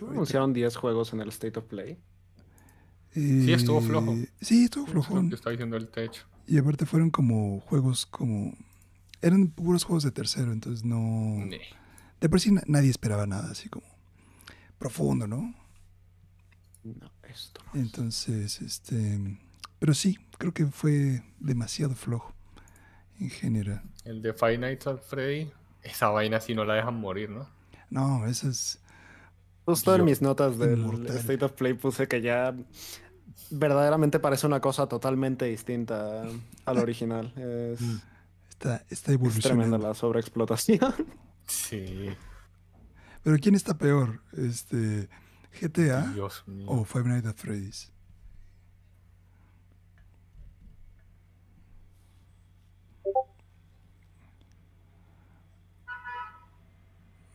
Anunciaron 10 juegos en el State of Play. sí, estuvo flojo. Eh, Sí, estuvo flojo. Lo que está diciendo el techo. Y aparte fueron como juegos como... Eran puros juegos de tercero, entonces no... De por sí na- nadie esperaba nada así como profundo, ¿no? No, esto no. Entonces, este... Pero sí, creo que fue demasiado flojo en general. El de Five Nights at Freddy, esa vaina si no la dejan morir, ¿no? No, eso es... Justo en mis notas del Inmortal. State of Play puse que ya verdaderamente parece una cosa totalmente distinta al original. Es, Está, está es tremenda evolucionando. la sobreexplotación. Sí. Pero ¿quién está peor? Este... GTA Dios mío. o Five Nights at Freddy's.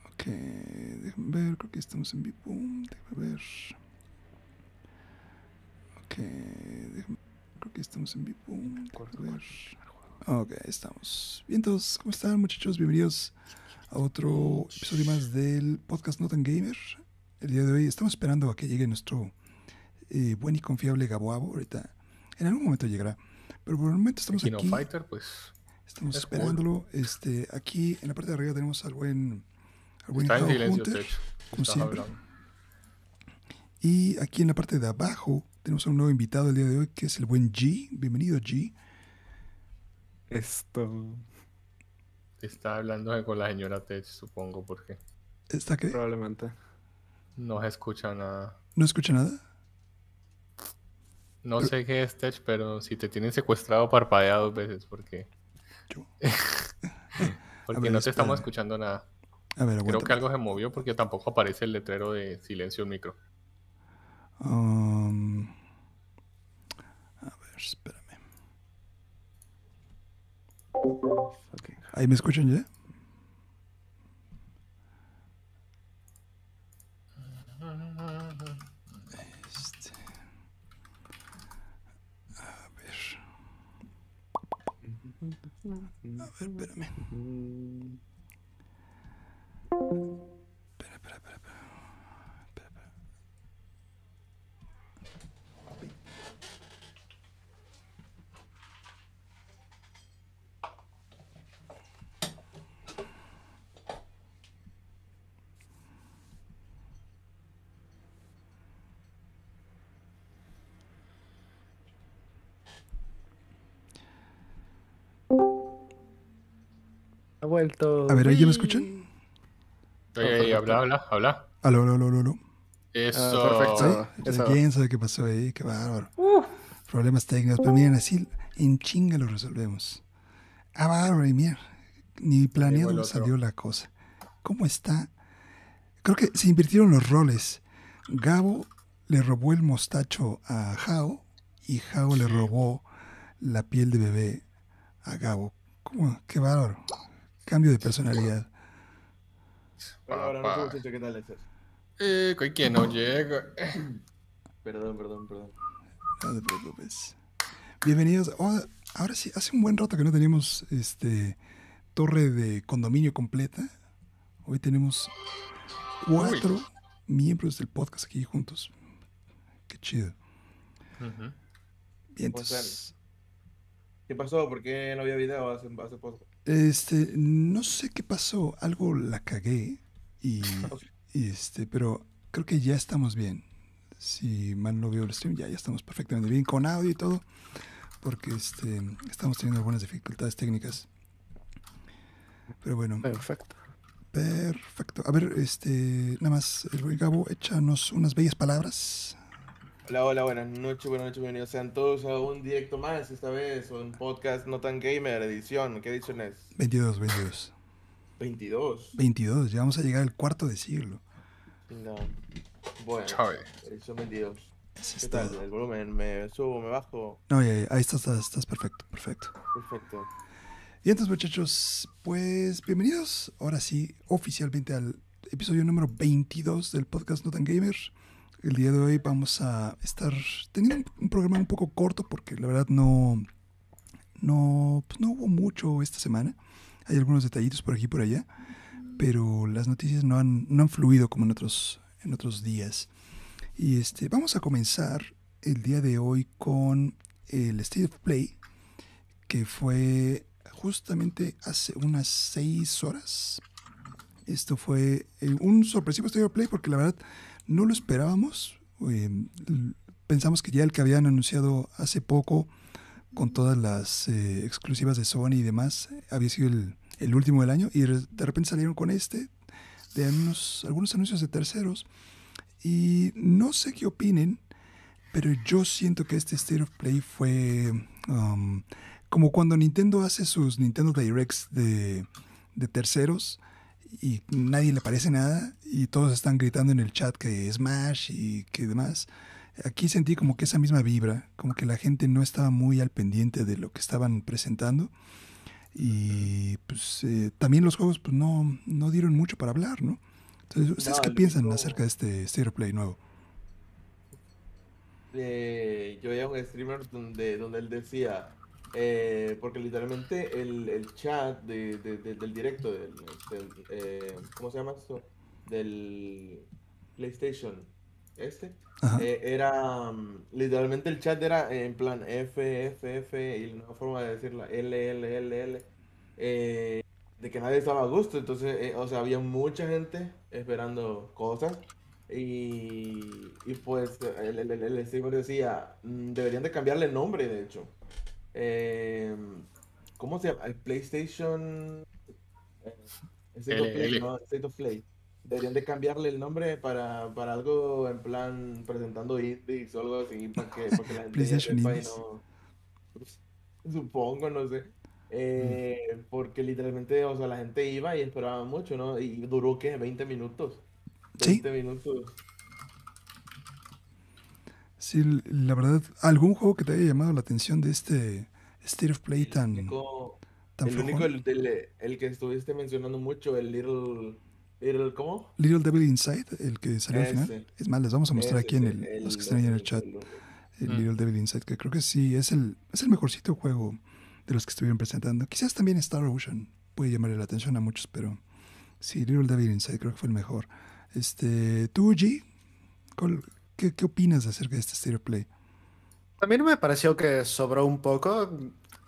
Ok, déjame ver, creo que estamos en vivo. Déjame ver. Ok, déjame, creo que estamos en vivo. Déjame ver. Ok, estamos. Bien, todos, ¿cómo están, muchachos? Bienvenidos a otro episodio más del podcast Not Tan Gamer. El día de hoy estamos esperando a que llegue nuestro eh, buen y confiable Gaboabo. Ahorita, en algún momento llegará. Pero por el momento estamos Kino aquí. Fighter, pues. Estamos Es cool. esperándolo. Este, aquí en la parte de arriba tenemos al buen, Está en silencio, Hunter, como siempre. hablando. Y aquí en la parte de abajo tenemos a un nuevo invitado el día de hoy que es el buen G. Bienvenido, G. Esto Está hablando con la señora Tech, supongo, porque ¿Está qué? probablemente. no se escucha nada. ¿No escucha nada? No Pero- sé qué es Tech, pero si te tienen secuestrado, parpadea dos veces, porque, Yo. porque ver, no te estamos escuchando nada. A ver, Creo que algo se movió porque tampoco aparece el letrero de silencio en micro. Um, a ver, espérame. ¿Ahí me escuchan ya? Este. A ver. A ver, espérame. Espera, espera, espera, espera. Espera, espera. Ha vuelto. A ver, ¿ahí ya me escuchan? Habla, habla, habla. Aló, aló, aló, aló, aló. Eso. perfecto. ¿Sí? eso. ¿Quién sabe qué pasó ahí? Qué bárbaro. Problemas técnicos. Pero miren, así en chinga lo resolvemos. Ah, bárbaro, y mira. Ni planeado salió la cosa. ¿Cómo está? Creo que se invirtieron los roles. Gabo le robó el mostacho a Jao y Jao le robó la piel de bebé a Gabo. ¿Cómo? Qué bárbaro. Cambio de personalidad. Hola, Papá. no muchacho, ¿qué tal estás? Eh, que que no llega. Perdón, perdón, perdón. No te preocupes. Bienvenidos. Oh, ahora sí, hace un buen rato que no teníamos este torre de condominio completa. Hoy tenemos cuatro miembros del podcast aquí juntos. Qué chido. Bien, entonces, ¿Qué pasó? ¿Por qué no había video hace, hace poco? este, no sé qué pasó, algo la cagué y, y, este, pero creo que ya estamos bien. Si mal no veo el stream, ya, ya estamos perfectamente bien con audio y todo, porque este, estamos teniendo algunas dificultades técnicas. Pero bueno, Perfecto. perfecto. A ver, este, nada más, el buen Gabo, échanos unas bellas palabras. Hola, hola, buenas noches, buenas noches, bienvenidos sean todos a un directo más, esta vez, un podcast no tan gamer, edición, ¿qué edición es? 22, 22. 22. 22, ya vamos a llegar al cuarto de siglo. No. Bueno, Chave. edición 22. Eso ¿Qué es tal? ¿El volumen? ¿Me subo, me bajo? No, ya, ya, ahí estás, estás, estás perfecto, perfecto. Perfecto. Y entonces, muchachos, pues bienvenidos ahora sí oficialmente al episodio número 22 del podcast No Tan Gamer. El día de hoy vamos a estar teniendo un- un programa un poco corto porque la verdad no, no, pues no hubo mucho esta semana. Hay algunos detallitos por aquí y por allá, pero las noticias no han, no han fluido como en otros, en otros días. Y este, vamos a comenzar el día de hoy con el State of Play, que fue justamente hace unas seis horas. Esto fue eh, un sorpresivo State of Play porque la verdad no lo esperábamos. Eh, pensamos que ya el que habían anunciado hace poco con todas las eh, exclusivas de Sony y demás había sido el, el último del año y de repente salieron con este de unos, algunos anuncios de terceros y no sé qué opinen pero yo siento que este State of Play fue um, como cuando Nintendo hace sus Nintendo Directs de, de terceros y nadie le parece nada y todos están gritando en el chat que Smash y que demás. Aquí sentí como que esa misma vibra, como que la gente no estaba muy al pendiente de lo que estaban presentando y pues eh, también los juegos pues no, no dieron mucho para hablar, ¿no? Entonces, ¿ustedes No, qué piensan único- acerca de este State of Play nuevo? Eh, yo veía un streamer donde, donde él decía, eh, porque literalmente el, el chat de, de- de- del directo, del, del, eh, ¿cómo se llama esto? Del PlayStation, este. Eh, era, mm, literalmente el chat era en plan F, F, F, y la nueva forma de decirla, L, L, L, L, eh, de que nadie estaba a gusto, entonces, eh, o sea, había mucha gente esperando cosas. Y, y pues el, el, el- el streamer decía, "Mm, deberían de cambiarle el nombre, de hecho. Eh, ¿cómo se llama? El PlayStation... State of Play, LL. no, State of Play. Deberían de cambiarle el nombre para, para algo en plan presentando indies o algo así, para que, para que la gente sepa y no... supongo, no sé. Eh, porque literalmente, o sea, la gente iba y esperaba mucho, ¿no? Y duró, ¿qué? 20 minutos. Sí. 20 minutos. Sí, la verdad, ¿algún juego que te haya llamado la atención de este State of Play tan, único- tan el único, el, el que estuviste mencionando mucho, el Little, Little, ¿cómo? Little Devil Inside, el que salió al final. Es más, les vamos a mostrar Ese, aquí en el, los que el- están ahí en el el- chat, el- el Mm. Little Devil Inside, que creo que sí es el, es el mejorcito juego de los que estuvieron presentando. Quizás también Star Ocean puede llamarle la atención a muchos, pero sí, Little Devil Inside creo que fue el mejor. Este, tú, G, ¿cuál- qué, qué opinas acerca de este State of Play? También me pareció que sobró un poco.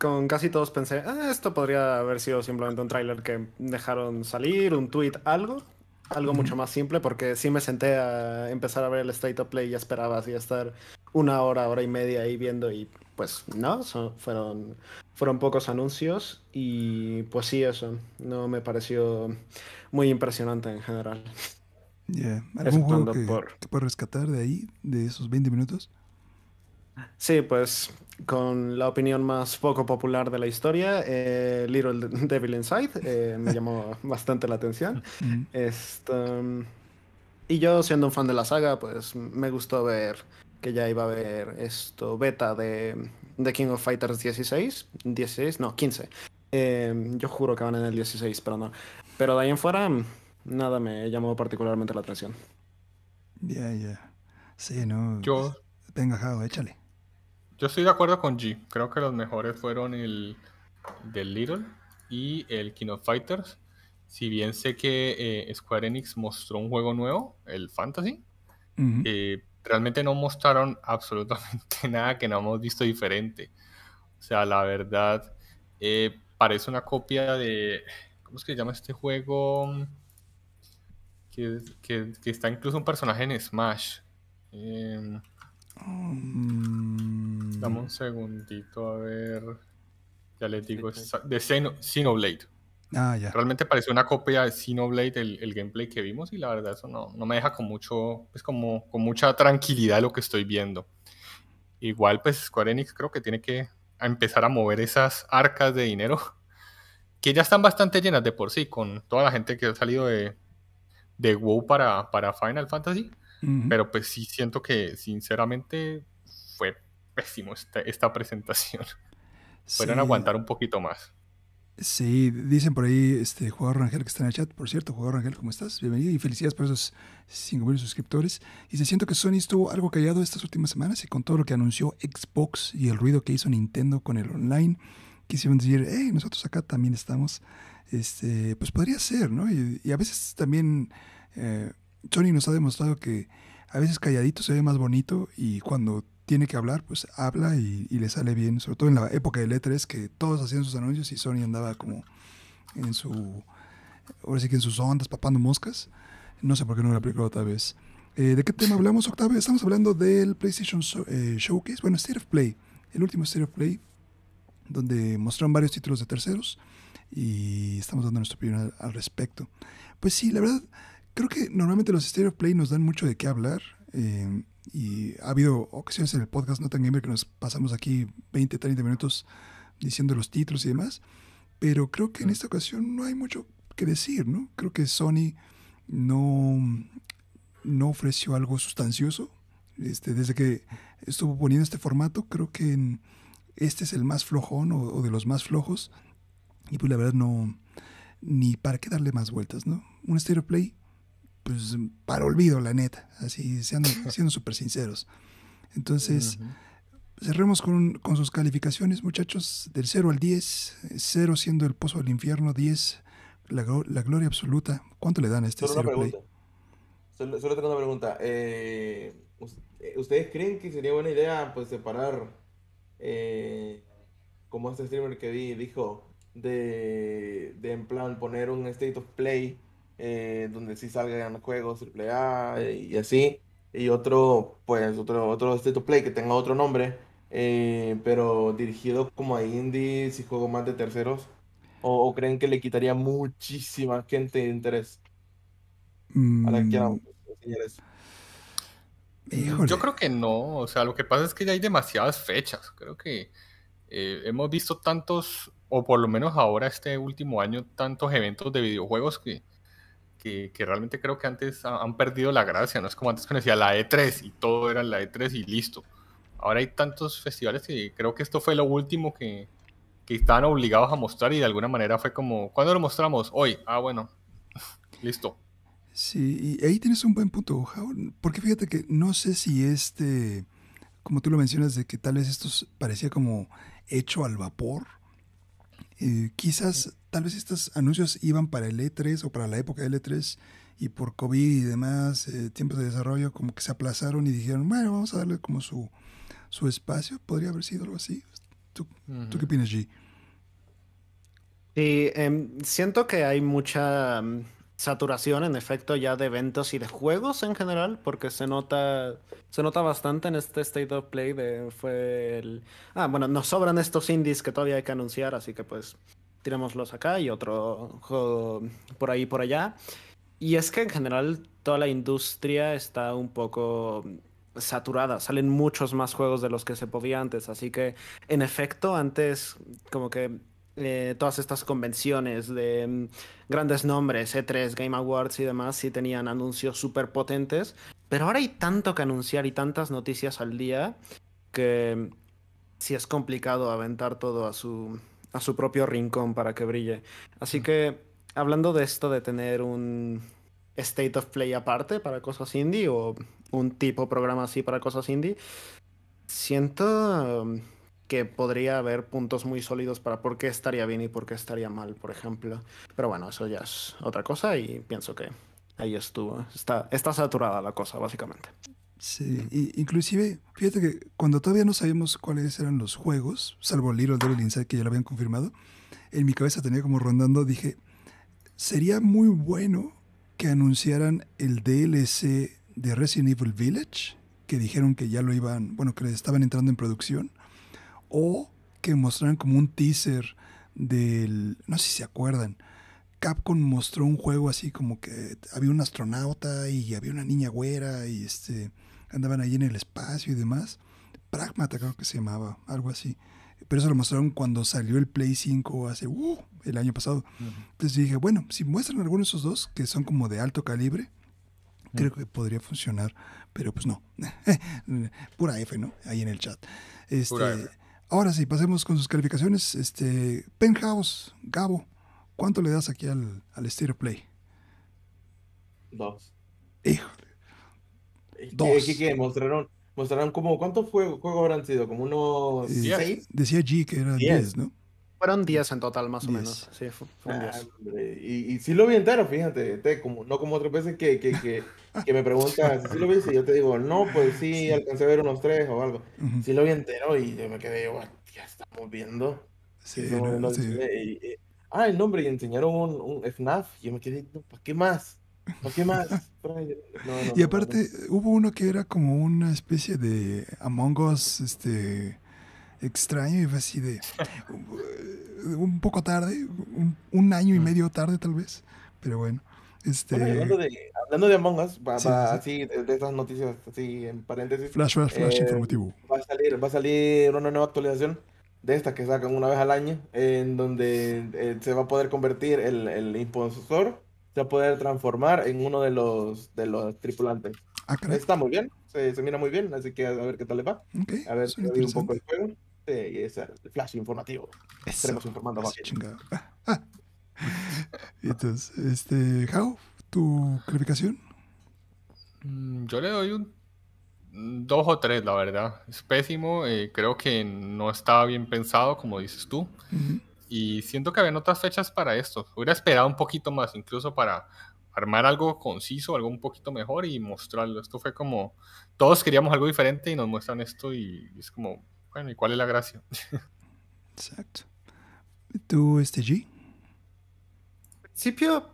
Con casi todos pensé, "Ah, esto podría haber sido simplemente un tráiler que dejaron salir, un tweet, algo. Algo mucho más simple, porque sí me senté a empezar a ver el State of Play y esperaba así estar una hora, hora y media ahí viendo y pues no, son- fueron, fueron pocos anuncios y pues sí, eso no me pareció muy impresionante en general. Yeah. ¿Algún juego que, por- que puedas rescatar de ahí, de esos 20 minutos? Sí, pues con la opinión más poco popular de la historia, eh, Little Devil Inside eh, me llamó bastante la atención. Esto, y yo siendo un fan de la saga, pues me gustó ver que ya iba a haber esto beta de, de King of Fighters 16, 16, no, 15. Eh, yo juro que van en el 16, pero no. Pero de ahí en fuera, nada me llamó particularmente la atención. Ya, ya. Sí, no. Yo, Venga, Jao, échale. Yo estoy de acuerdo con G. Creo que los mejores fueron el del Little y el King of Fighters. Si bien sé que eh, Square Enix mostró un juego nuevo, el Fantasy, eh, realmente no mostraron absolutamente nada que no hemos visto diferente. O sea, la verdad, eh, parece una copia de. ¿Cómo es que se llama este juego? Que, que- que está incluso un personaje en Smash. Eh, Mm, dame un segundito a ver. Ya les digo, de Xeno- Xenoblade. Ah, ya. Realmente pareció una copia de Xenoblade el, el gameplay que vimos y la verdad eso no, no me deja con mucho, pues como con mucha tranquilidad lo que estoy viendo. Igual pues Square Enix creo que tiene que empezar a mover esas arcas de dinero que ya están bastante llenas de por sí con toda la gente que ha salido de, de WoW para, para Final Fantasy, Pero pues sí siento que sinceramente fue pésimo esta, esta presentación. Pueden Sí, aguantar un poquito más. Sí, dicen por ahí, este, jugador Rangel que está en el chat. Por cierto, jugador Rangel, ¿cómo estás? Bienvenido y felicidades por esos 5.000 suscriptores. Y se siento que Sony estuvo algo callado estas últimas semanas y con todo lo que anunció Xbox y el ruido que hizo Nintendo con el online, quisieron decir, hey, nosotros acá también estamos. Este, pues podría ser, ¿no? Y, y a veces también eh, Sony nos ha demostrado que a veces calladito se ve más bonito y cuando tiene que hablar, pues habla y, le sale bien, sobre todo en la época del E3 que todos hacían sus anuncios y Sony andaba como en su, ahora sí que en sus ondas, papando moscas. No sé por qué no lo aplicó otra vez. Eh, ¿De qué tema hablamos, Octavio? Estamos hablando del PlayStation eh, Showcase, bueno, State of Play, el último State of Play, donde mostraron varios títulos de terceros y estamos dando nuestra opinión al respecto. Pues sí, la verdad, creo que normalmente los State of Play nos dan mucho de qué hablar. eh, y ha habido ocasiones en el podcast No Tan Gamer que nos pasamos aquí 20, 30 minutos diciendo los títulos y demás. Pero creo que en esta ocasión no hay mucho que decir, ¿no? Creo que Sony no, no ofreció algo sustancioso. Este, desde que estuvo poniendo este formato, creo que en- este es el más flojón o, o de los más flojos. Y pues la verdad no, ni para qué darle más vueltas, ¿no? Un Stereo Play, pues para olvido, la neta, así siendo siendo súper sinceros. Entonces, cerremos con, con sus calificaciones, muchachos, del 0 al 10, 0 siendo el pozo del infierno, 10 la, la gloria absoluta. ¿Cuánto le dan a este Solo una Play? pregunta. Solo, solo tengo una pregunta. Eh, eh, ¿Ustedes creen que sería buena idea pues separar, eh, como este streamer que vi dijo, de, de en plan poner un State of Play eh, donde sí salgan juegos AAA y así, y otro, pues otro, otro State of Play que tenga otro nombre, eh, pero dirigido como a indies y juegos más de terceros? ¿O, o creen que le quitaría muchísima gente de interés? a la que Mm, eso. híjole. Yo creo que no, o sea, lo que pasa es que ya hay demasiadas fechas. Creo que eh, hemos visto tantos, o por lo menos ahora este último año, tantos eventos de videojuegos que, que, realmente creo que antes ha- han perdido la gracia. No es como antes que decía la E3 y todo era la E3 y listo. Ahora hay tantos festivales que creo que esto fue lo último que, que estaban obligados a mostrar y de alguna manera fue como, ¿cuándo lo mostramos? Hoy. Ah, bueno, listo. Sí, y ahí tienes un buen punto, Jao, porque fíjate que no sé si este, como tú lo mencionas, de que tal vez esto parecía como hecho al vapor. Eh, quizás, tal vez estos anuncios iban para el E3 o para la época del E3 y por COVID y demás, eh, tiempos de desarrollo, como que se aplazaron y dijeron, bueno, vamos a darle como su, su espacio. Podría haber sido algo así. ¿Tú, ¿tú qué opinas, G? Sí, em, siento que hay mucha mm, saturación en efecto ya de eventos y de juegos en general, porque se nota, se nota bastante en este State of Play de fue el... Ah, bueno, nos sobran estos indies que todavía hay que anunciar, así que pues tirémoslos acá y otro juego por ahí por allá. Y es que en general toda la industria está un poco saturada, salen muchos más juegos de los que se podía antes, así que en efecto antes como que eh, todas estas convenciones de mm, grandes nombres, E3, Game Awards y demás, sí tenían anuncios súper potentes, pero ahora hay tanto que anunciar y tantas noticias al día que mm, sí es complicado aventar todo a su, a su propio rincón para que brille. Así que, hablando de esto de tener un State of Play aparte para cosas indie o un tipo programa así para cosas indie, siento que podría haber puntos muy sólidos para por qué estaría bien y por qué estaría mal, por ejemplo. Pero bueno, eso ya es otra cosa y pienso que ahí estuvo. Está, está saturada la cosa, básicamente. Sí, y inclusive, fíjate que cuando todavía no sabíamos cuáles eran los juegos, salvo Little Devil Inside que ya lo habían confirmado, en mi cabeza tenía como rondando, dije, sería muy bueno que anunciaran el DLC de Resident Evil Village, que dijeron que ya lo iban, bueno, que estaban entrando en producción, o que mostraran como un teaser del, no sé si se acuerdan, Capcom mostró un juego así como que había un astronauta y había una niña güera y este andaban ahí en el espacio y demás. Pragmata creo que se llamaba, algo así. Pero eso lo mostraron cuando salió el Play 5 hace uh, el año pasado. Entonces dije, bueno, si muestran alguno de esos dos que son como de alto calibre, creo que podría funcionar, pero pues no. Pura F, ¿no? Ahí en el chat. Este, Pura F. ahora sí, pasemos con sus calificaciones. Este, Penthouse, Gabo, ¿cuánto le das aquí al, al Stereo Play? Dos. Híjole. ¿Qué, Dos. qué- qué? Mostraron, mostraron como, ¿cuántos juegos, juegos habrán sido? ¿Como unos Eh, seis? Decía G que era Diez. 10, ¿no? Fueron 10 en total, más o 10. menos. Sí, fu- fueron Ah, 10. hombre, y, y sí lo vi entero, fíjate, te- como, no como otras veces que, que, que, que me preguntas si sí lo viste y yo te digo, no, pues sí, alcancé a ver unos tres o algo. Ujú. Sí lo vi entero y yo me quedé, "What, ya estamos viendo. Sí, no, el sí. cine", y- y- ah, el nombre, y enseñaron un, un FNAF y yo me quedé, no, ¿para qué más? ¿Para qué más? No, no, Y no, aparte, hubo uno que era como una especie de Among Us, este, extraño y fue así de, un poco tarde, un, un año y medio tarde tal vez, pero bueno, este, Bueno, hablando de, hablando de Among Us, va, Sí, va sí, así, de, de estas noticias, así en paréntesis, flash, flash, flash Eh, informativo. va a salir, va a salir una nueva actualización de estas que sacan una vez al año, en donde eh, se va a poder convertir el, el impostor, se va a poder transformar en uno de los, de los tripulantes. Ah, caray, Está muy bien, se, se mira muy bien, así que a ver qué tal le va, ok, a ver si un poco el juego. Sí, y es el flash informativo. Eso, Estaremos informando más. Ah, ah. Entonces, este, How, tu calificación? Mm, Yo le doy un dos o tres, la verdad. Es pésimo. eh, creo que no estaba bien pensado, como dices tú. Ujú. Y siento que habían otras fechas para esto. Hubiera esperado un poquito más, incluso para armar algo conciso, algo un poquito mejor y mostrarlo. Esto fue como, todos queríamos algo diferente y nos muestran esto y es como, bueno, ¿y cuál es la gracia? Exacto. ¿Tú, este G? principio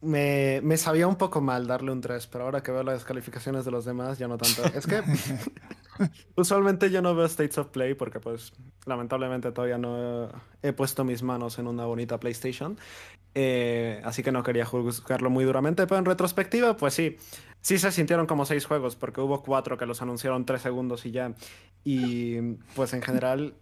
me, me sabía un poco mal darle un 3, pero ahora que veo las calificaciones de los demás ya no tanto. Es que usualmente yo no veo States of Play porque pues lamentablemente todavía no he puesto mis manos en una bonita PlayStation. Eh, así que no quería juzgarlo muy duramente, pero en retrospectiva pues sí, sí se sintieron como seis juegos porque hubo cuatro que los anunciaron tres segundos y ya. Y pues en general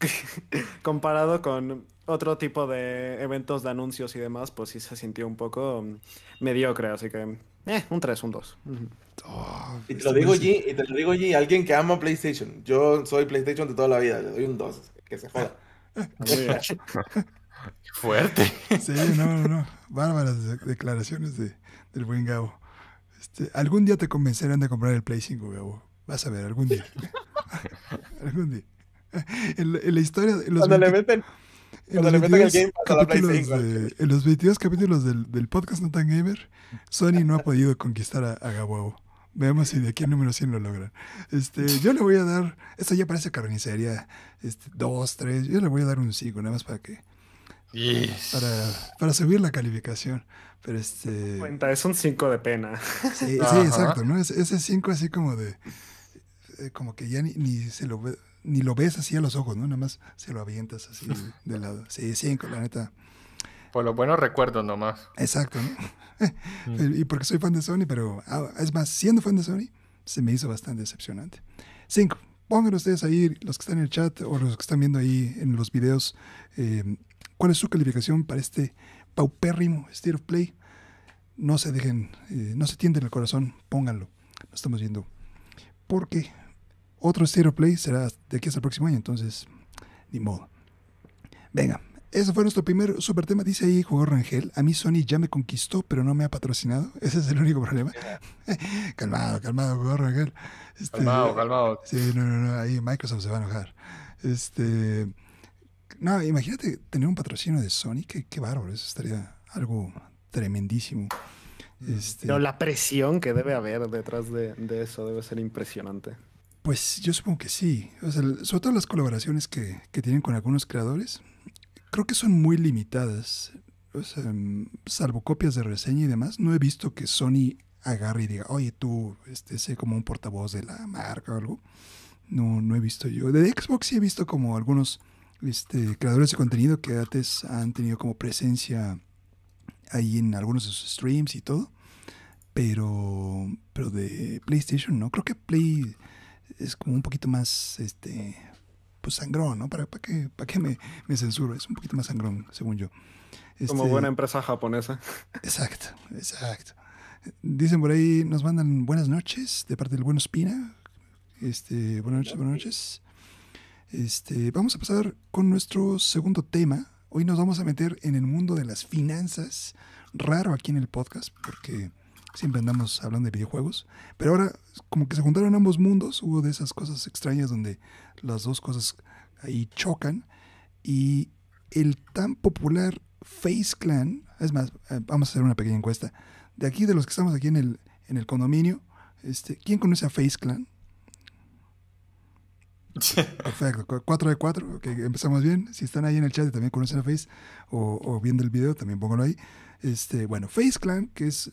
comparado con otro tipo de eventos de anuncios y demás, pues sí se sintió un poco mm, mediocre, así que eh, un 3, un 2. Ujú. Oh, Y te lo digo G, y te lo digo G, alguien que ama PlayStation. Yo soy PlayStation de toda la vida, le doy un 2, que se joda. Fuerte. Sí, no, no, no. Bárbaras de- declaraciones de, del buen Gabo. Este, algún día te convencerán de comprar el Play 5, Gabo. Vas a ver, algún día. algún día. En, la- en la historia, en los, Cuando le 20 meten, en los le meten el 22 Game Pass a la Play capítulos 5. de- en los 22 capítulos del, del podcast No Tan Gamer, Sony no ha podido conquistar a, a Gabo. Veamos si de aquí al número 100 lo logran. Este, yo le voy a dar, esto ya parece carnicería, este, 2, 3, yo le voy a dar un 5, nada más para que, Yes. para, para subir la calificación. Pero este. Cuenta, es un 5 de pena. Sí, exacto, ¿no? Ese- Ese 5 así como de. eh, como que ya ni, ni se lo ve- ni lo ves así a los ojos, ¿no? Nada más se lo avientas así de lado. Sí, 5, la neta. Por los buenos recuerdos nomás. Exacto, ¿no? y porque soy fan de Sony, pero ah, es más, siendo fan de Sony, se me hizo bastante decepcionante. 5. Pongan ustedes ahí, los que están en el chat o los que están viendo ahí en los videos, eh, cuál es su calificación para este paupérrimo State of Play. No se dejen, eh, no se tienten el corazón, pónganlo. Lo estamos viendo. Porque otro State of Play será de aquí hasta el próximo año, entonces, ni modo. Venga, ese fue nuestro primer super tema. Dice ahí Jugador Rangel. A mí Sony ya me conquistó, pero no me ha patrocinado. Ese es el único problema. calmado, calmado, Jugador Rangel. Este, Calmado, calmado. Sí, no, no, no. Ahí Microsoft se va a enojar. Este. No, imagínate tener un patrocinio de Sony. Qué, qué bárbaro. Eso estaría algo tremendísimo. Este, Pero la presión que debe haber detrás de, de eso debe ser impresionante. Pues yo supongo que sí. O sea, sobre todo las colaboraciones que, que tienen con algunos creadores, creo que son muy limitadas. O sea, mm, salvo copias de reseña y demás, no he visto que Sony agarre y diga, oye, tú, este, sé como un portavoz de la marca o algo. No, no he visto yo. De Xbox sí he visto como algunos este, creadores de contenido que antes han tenido como presencia ahí en algunos de sus streams y todo. Pero, pero de PlayStation no. Creo que Play es como un poquito más, este, pues sangrón, ¿no? ¿Para, para qué, para qué me, me censuro? Es un poquito más sangrón, según yo. Como Este, buena empresa japonesa. Exacto, exacto. Dicen por ahí, nos mandan buenas noches de parte del buen Espina. Este, buenas noches, buenas noches. Este, vamos a pasar con nuestro segundo tema. Hoy nos vamos a meter en el mundo de las finanzas. Raro aquí en el podcast, porque siempre andamos hablando de videojuegos. Pero ahora, como que se juntaron ambos mundos, hubo de esas cosas extrañas donde las dos cosas ahí chocan. Y el tan popular Face Clan. Es más, eh, vamos a hacer una pequeña encuesta. De aquí, de los que estamos aquí en el, en el condominio, este, ¿quién conoce a Face Clan? Perfecto, 4 de 4, ok, empezamos bien. Si están ahí en el chat y también conocen a Face o, o viendo el video, también pónganlo ahí. Este, bueno, Face Clan, que es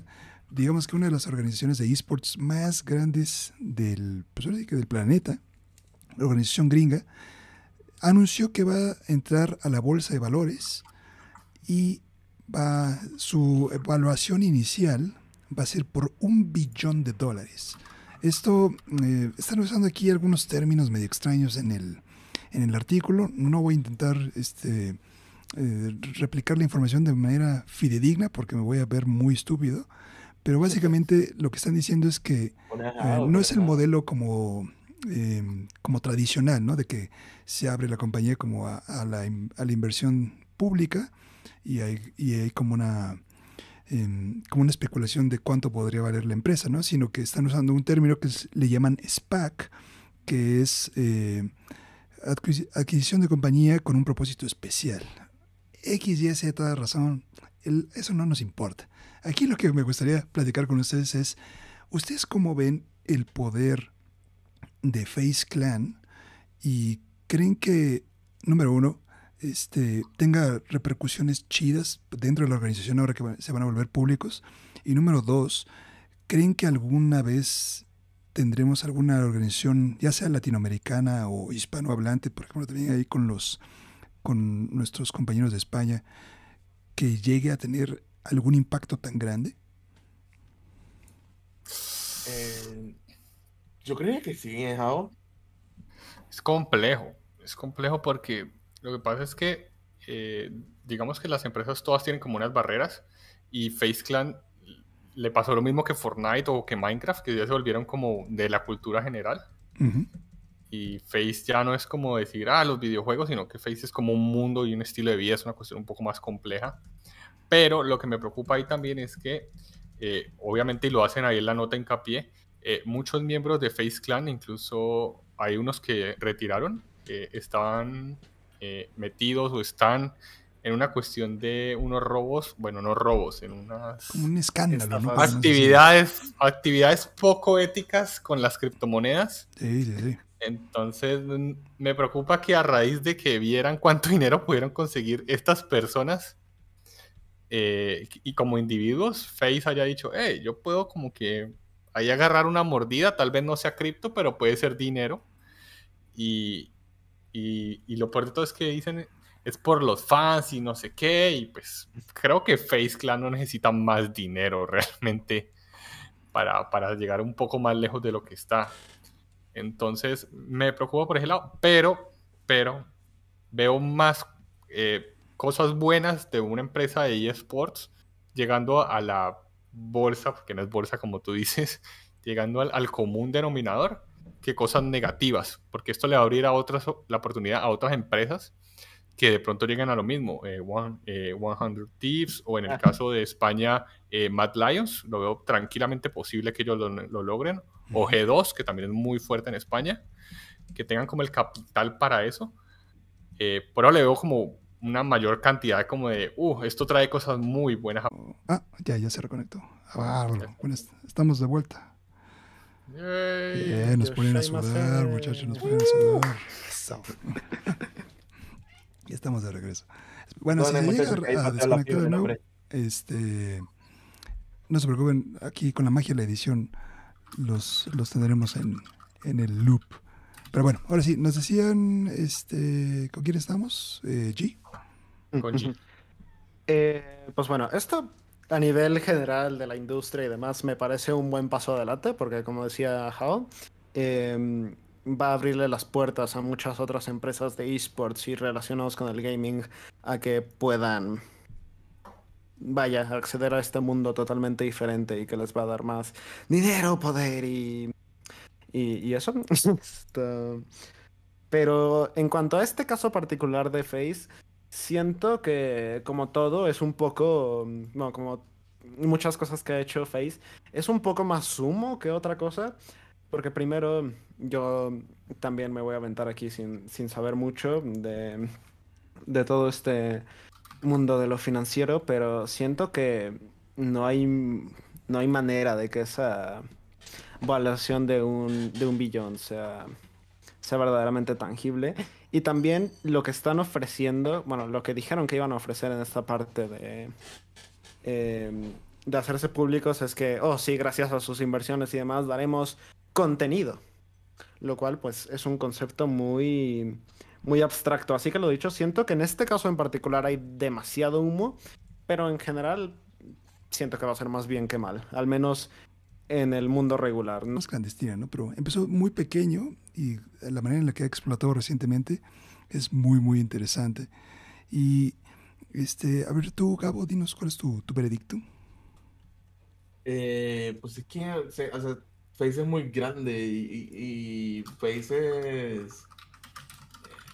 digamos que una de las organizaciones de esports más grandes del, pues del planeta, la organización gringa, anunció que va a entrar a la bolsa de valores y va, su evaluación inicial va a ser por un billón de dólares. Esto, eh, están usando aquí algunos términos medio extraños en el, en el artículo. No voy a intentar este, eh, replicar la información de manera fidedigna porque me voy a ver muy estúpido. Pero básicamente lo que están diciendo es que eh, no es el modelo como, em, como tradicional, ¿no? De que se abre la compañía como a, la, a la, inversión pública y hay, y hay como una em, como una especulación de cuánto podría valer la empresa, ¿no? Sino que están usando un término que le llaman SPAC, que es eh, adquisición de compañía con un propósito especial. X, Y, Z, razón, eso no nos importa. Aquí lo que me gustaría platicar con ustedes es, ¿ustedes cómo ven el poder de Face Clan y creen que, número uno, este, tenga repercusiones chidas dentro de la organización ahora que se van a volver públicos? Y número dos, ¿creen que alguna vez tendremos alguna organización, ya sea latinoamericana o hispanohablante, por ejemplo, también ahí con los con nuestros compañeros de España, que llegue a tener algún impacto tan grande? Eh, yo creo que sí, ¿eh? Es complejo, es complejo porque lo que pasa es que, eh, digamos que las empresas todas tienen como unas barreras y Face Clan le pasó lo mismo que Fortnite o que Minecraft, que ya se volvieron como de la cultura general. Y Face ya no es como decir, ah, los videojuegos, sino que Face es como un mundo y un estilo de vida, es una cuestión un poco más compleja. Pero lo que me preocupa ahí también es que, eh, obviamente, y lo hacen ahí en la nota hincapié, eh, muchos miembros de Face Clan, incluso hay unos que retiraron, estaban eh, metidos o están en una cuestión de unos robos, bueno, no robos, en unas... Como un escándalo, ¿no? Actividades, actividades poco éticas con las criptomonedas. Sí, sí, sí. Entonces me preocupa que a raíz de que vieran cuánto dinero pudieron conseguir estas personas eh, y como individuos, Face haya dicho, hey, yo puedo como que ahí agarrar una mordida, tal vez no sea cripto, pero puede ser dinero. Y, y, lo peor de todo es que dicen, es por los fans y no sé qué, y pues creo que Face Clan no necesita más dinero realmente para, para llegar un poco más lejos de lo que está. Entonces me preocupa por ese lado, pero, pero veo más... Eh, cosas buenas de una empresa de eSports llegando a la bolsa, porque no es bolsa como tú dices, llegando al, común denominador, que cosas negativas, porque esto le va a abrir a otras, la oportunidad a otras empresas que de pronto llegan a lo mismo, eh, one, 100 eh, Thieves o en el caso de España, eh, Mad Lions, lo veo tranquilamente posible que ellos lo, logren, o G2, que también es muy fuerte en España, que tengan como el capital para eso. pero le veo como una mayor cantidad como de, uh, esto trae cosas muy buenas. Ah, ya, ya se reconectó. Ah, bueno, estamos de vuelta. nos ponen a sudar, muchachos, nos ponen a sudar. ya estamos de regreso. Bueno, si se llega a, desconectar de nuevo, este, no se preocupen, aquí con la magia de la edición los, los tendremos en, en el loop. Pero bueno, ahora sí, nos decían, este, ¿con quién estamos? Eh, G. Con G. Eh, pues bueno, esto a nivel general de la industria y demás me parece un buen paso adelante porque como decía Hao, em, va a abrirle las puertas a muchas otras empresas de esports y relacionados con el gaming a que puedan vaya, acceder a este mundo totalmente diferente y que les va a dar más dinero, poder y y, eso. Pero en cuanto a este caso particular de Face, siento que como todo es un poco, no, como muchas cosas que ha hecho Face, es un poco más sumo que otra cosa. Porque primero yo también me voy a aventar aquí sin, sin saber mucho de, de todo este mundo de lo financiero, pero siento que no hay, no hay manera de que esa valuación de un, de un billón sea, sea verdaderamente tangible. Y también lo que están ofreciendo, bueno, lo que dijeron que iban a ofrecer en esta parte de, em, de hacerse públicos es que, oh, sí, gracias a sus inversiones y demás, daremos contenido. Lo cual, pues, es un concepto muy, muy abstracto. Así que lo dicho, siento que en este caso en particular hay demasiado humo, pero en general siento que va a ser más bien que mal. Al menos en el mundo regular. ¿no? Más clandestina, ¿no? Pero empezó muy pequeño y la manera en la que ha explotado recientemente es muy, muy interesante. Y, este, a ver, tú, Gabo, dinos cuál es tu, tu veredicto. Eh, pues es que, o sea, Face es muy grande y, y, Face es...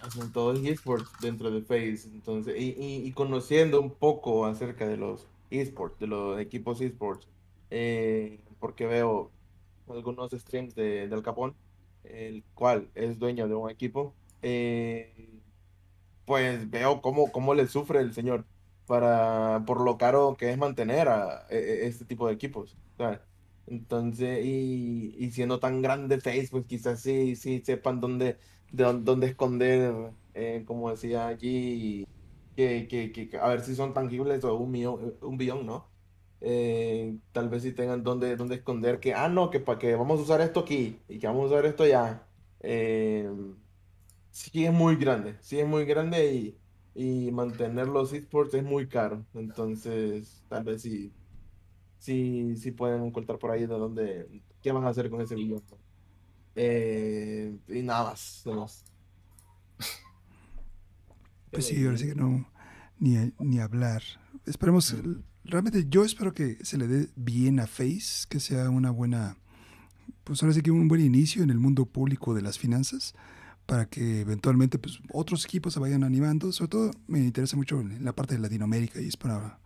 Hacen todo esports dentro de Face, entonces, y, y, conociendo un poco acerca de los esports, de los equipos esports, eh, porque veo algunos streams de, del Capón, el cual es dueño de un equipo, eh, pues veo cómo, cómo le sufre el señor para, por lo caro que es mantener a, e, e, este tipo de equipos. Entonces, y, y, siendo tan grande Facebook, quizás sí, sí sepan dónde, dónde esconder, eh, como decía allí, que, que, que, a ver si son tangibles o un, millón, un billón, ¿no? Eh, tal vez si tengan dónde, dónde esconder que, ah, no, que para que vamos a usar esto aquí y que vamos a usar esto ya. Eh, sí es muy grande, sí es muy grande y, y mantener los esports es muy caro. Entonces, tal vez sí, sí, sí pueden encontrar por ahí de dónde, qué van a hacer con ese video. Eh, y nada más, Pues sí, ahora sí que no, ni, ni hablar. Esperemos, realmente yo espero que se le dé bien a Face, que sea una buena, pues ahora sí que un buen inicio en el mundo público de las finanzas para que eventualmente pues, otros equipos se vayan animando. Sobre todo me interesa mucho la parte de Latinoamérica y, hispana,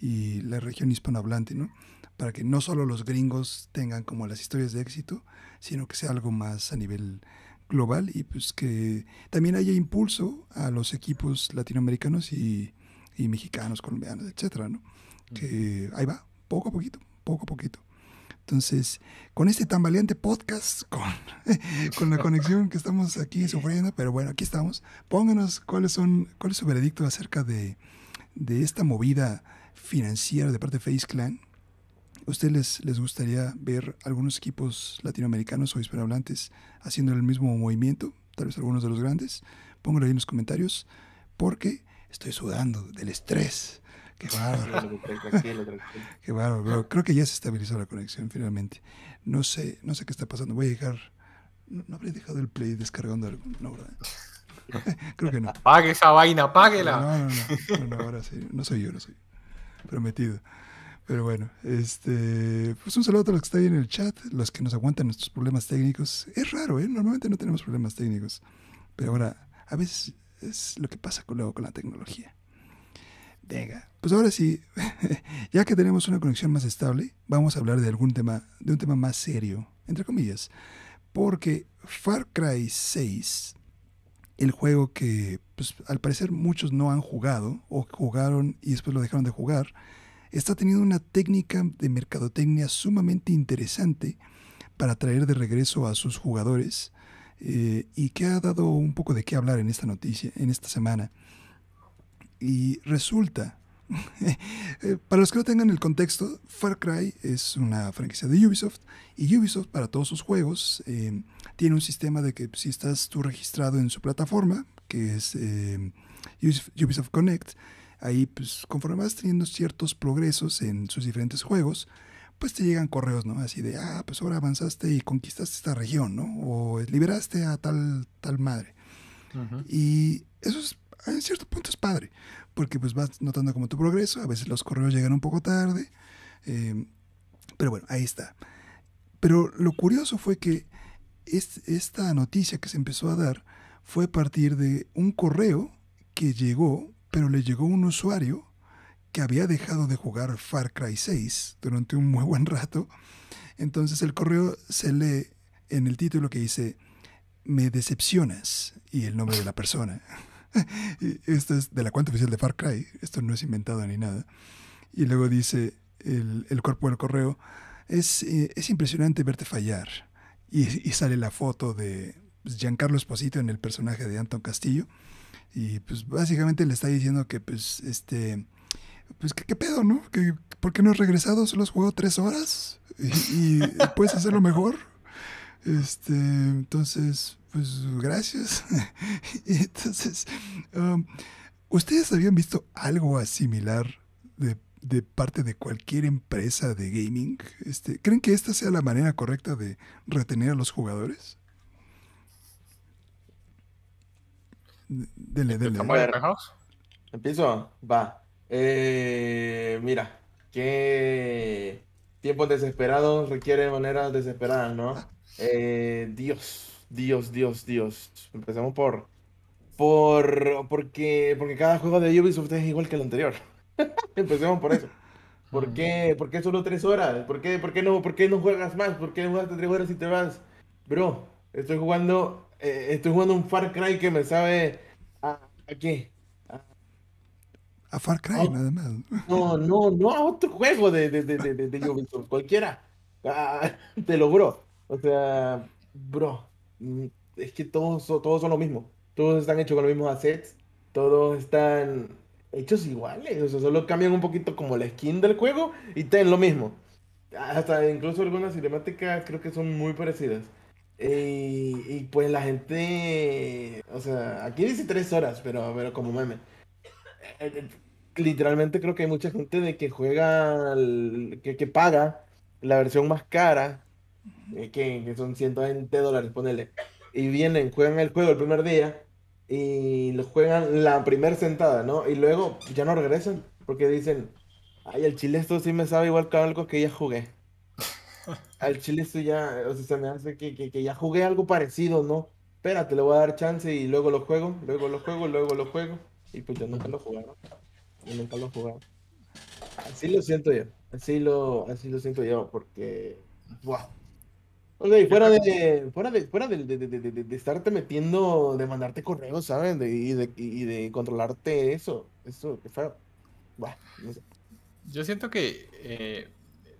y la región hispanohablante, ¿no? Para que no solo los gringos tengan como las historias de éxito, sino que sea algo más a nivel global y pues que también haya impulso a los equipos latinoamericanos y, y mexicanos, colombianos, etcétera, ¿no? Que ahí va, poco a poquito, poco a poquito. Entonces, con este tan valiente podcast, con, con la conexión que estamos aquí sufriendo, pero bueno, aquí estamos. Pónganos cuáles son, cuál es su veredicto acerca de, de esta movida financiera de parte de Face Clan. ustedes les, gustaría ver algunos equipos latinoamericanos o hispanohablantes haciendo el mismo movimiento? Tal vez algunos de los grandes. Pónganlo ahí en los comentarios, porque estoy sudando del estrés Qué bárbaro. Qué bárbaro, creo que ya se estabilizó la conexión finalmente. No sé, no sé qué está pasando. Voy a dejar. No, habré dejado el play descargando algo. No, ¿verdad? creo que no. Apague esa vaina, apáguela. No, no, no. ahora sí. No soy yo, no soy Prometido. Pero bueno, este, pues un saludo a todos los que están ahí en el chat, los que nos aguantan nuestros problemas técnicos. Es raro, ¿eh? Normalmente no tenemos problemas técnicos. Pero ahora, a veces es lo que pasa con, luego con la tecnología. Pues ahora sí, ya que tenemos una conexión más estable, vamos a hablar de algún tema, de un tema más serio, entre comillas, porque Far Cry 6, el juego que pues, al parecer muchos no han jugado o jugaron y después lo dejaron de jugar, está teniendo una técnica de mercadotecnia sumamente interesante para traer de regreso a sus jugadores eh, y que ha dado un poco de qué hablar en esta noticia, en esta semana. Y resulta, eh, para los que no tengan el contexto, Far Cry es una franquicia de Ubisoft y Ubisoft para todos sus juegos eh, tiene un sistema de que si estás tú registrado en su plataforma, que es eh, Ubisoft Connect, ahí pues conforme vas teniendo ciertos progresos en sus diferentes juegos, pues te llegan correos, ¿no? Así de, ah, pues ahora avanzaste y conquistaste esta región, ¿no? O liberaste a tal, tal madre. Y eso es en cierto punto es padre, porque pues vas notando como tu progreso, a veces los correos llegan un poco tarde, eh, pero bueno, ahí está. Pero lo curioso fue que esta noticia que se empezó a dar fue a partir de un correo que llegó, pero le llegó un usuario que había dejado de jugar Far Cry 6 durante un muy buen rato. Entonces el correo se lee en el título que dice, me decepcionas y el nombre de la persona. Esto es de la cuenta oficial de Far Cry. Esto no es inventado ni nada. Y luego dice el, el cuerpo del correo, es, eh, es impresionante verte fallar. Y, y sale la foto de pues, Giancarlo Esposito en el personaje de Anton Castillo. Y pues básicamente le está diciendo que pues este... Pues qué pedo, ¿no? ¿Que, ¿Por qué no has regresado? Solo has jugado tres horas y, y puedes hacerlo mejor. Este, entonces, pues gracias. entonces, um, ¿ustedes habían visto algo similar de, de, parte de cualquier empresa de gaming? Este, ¿Creen que esta sea la manera correcta de retener a los jugadores? Dele, dele. Empiezo, va. Eh, mira, qué tiempos desesperados requieren maneras desesperadas, ¿no? Eh, Dios, Dios, Dios, Dios. Empecemos por, por, porque, porque cada juego de Ubisoft es igual que el anterior. Empecemos por eso. ¿Por qué, ¿Por qué solo tres horas? ¿Por qué, por, qué no, ¿Por qué no juegas más? ¿Por qué juegas tres horas y te vas? Bro, estoy jugando, eh, estoy jugando un Far Cry que me sabe a, a qué? A Far Cry, oh, nada más. No, no, no a otro juego de, de, de, de, de Ubisoft, cualquiera. Ah, te lo bro. O sea, bro, es que todos, todos son lo mismo. Todos están hechos con los mismos assets. Todos están hechos iguales. O sea, solo cambian un poquito como la skin del juego y tienen lo mismo. Hasta incluso algunas cinemáticas creo que son muy parecidas. Y, y, pues la gente, o sea, aquí dice tres horas, pero, pero como meme. Literalmente creo que hay mucha gente de que juega, que, que paga la versión más cara, que, que son 120 dólares, ponele. Y vienen, juegan el juego el primer día y lo juegan la primera sentada, ¿no? Y luego ya no regresan porque dicen, ay, el chile esto sí me sabe igual que algo que ya jugué. Al chile esto ya, o sea, se me hace que, que, que ya jugué algo parecido, ¿no? Espérate, le voy a dar chance y luego lo juego, luego lo juego, luego lo juego. Y pues yo nunca lo jugaron. Yo nunca lo jugaron. Así lo siento yo. Así lo, así lo siento yo, porque. ¡Wow! O sea, y fuera de, fuera de, fuera de, de, de, de estarte metiendo, de mandarte correos, ¿sabes? y, de, y de controlarte eso. Eso, qué feo. Bueno, no sé. Yo siento que eh,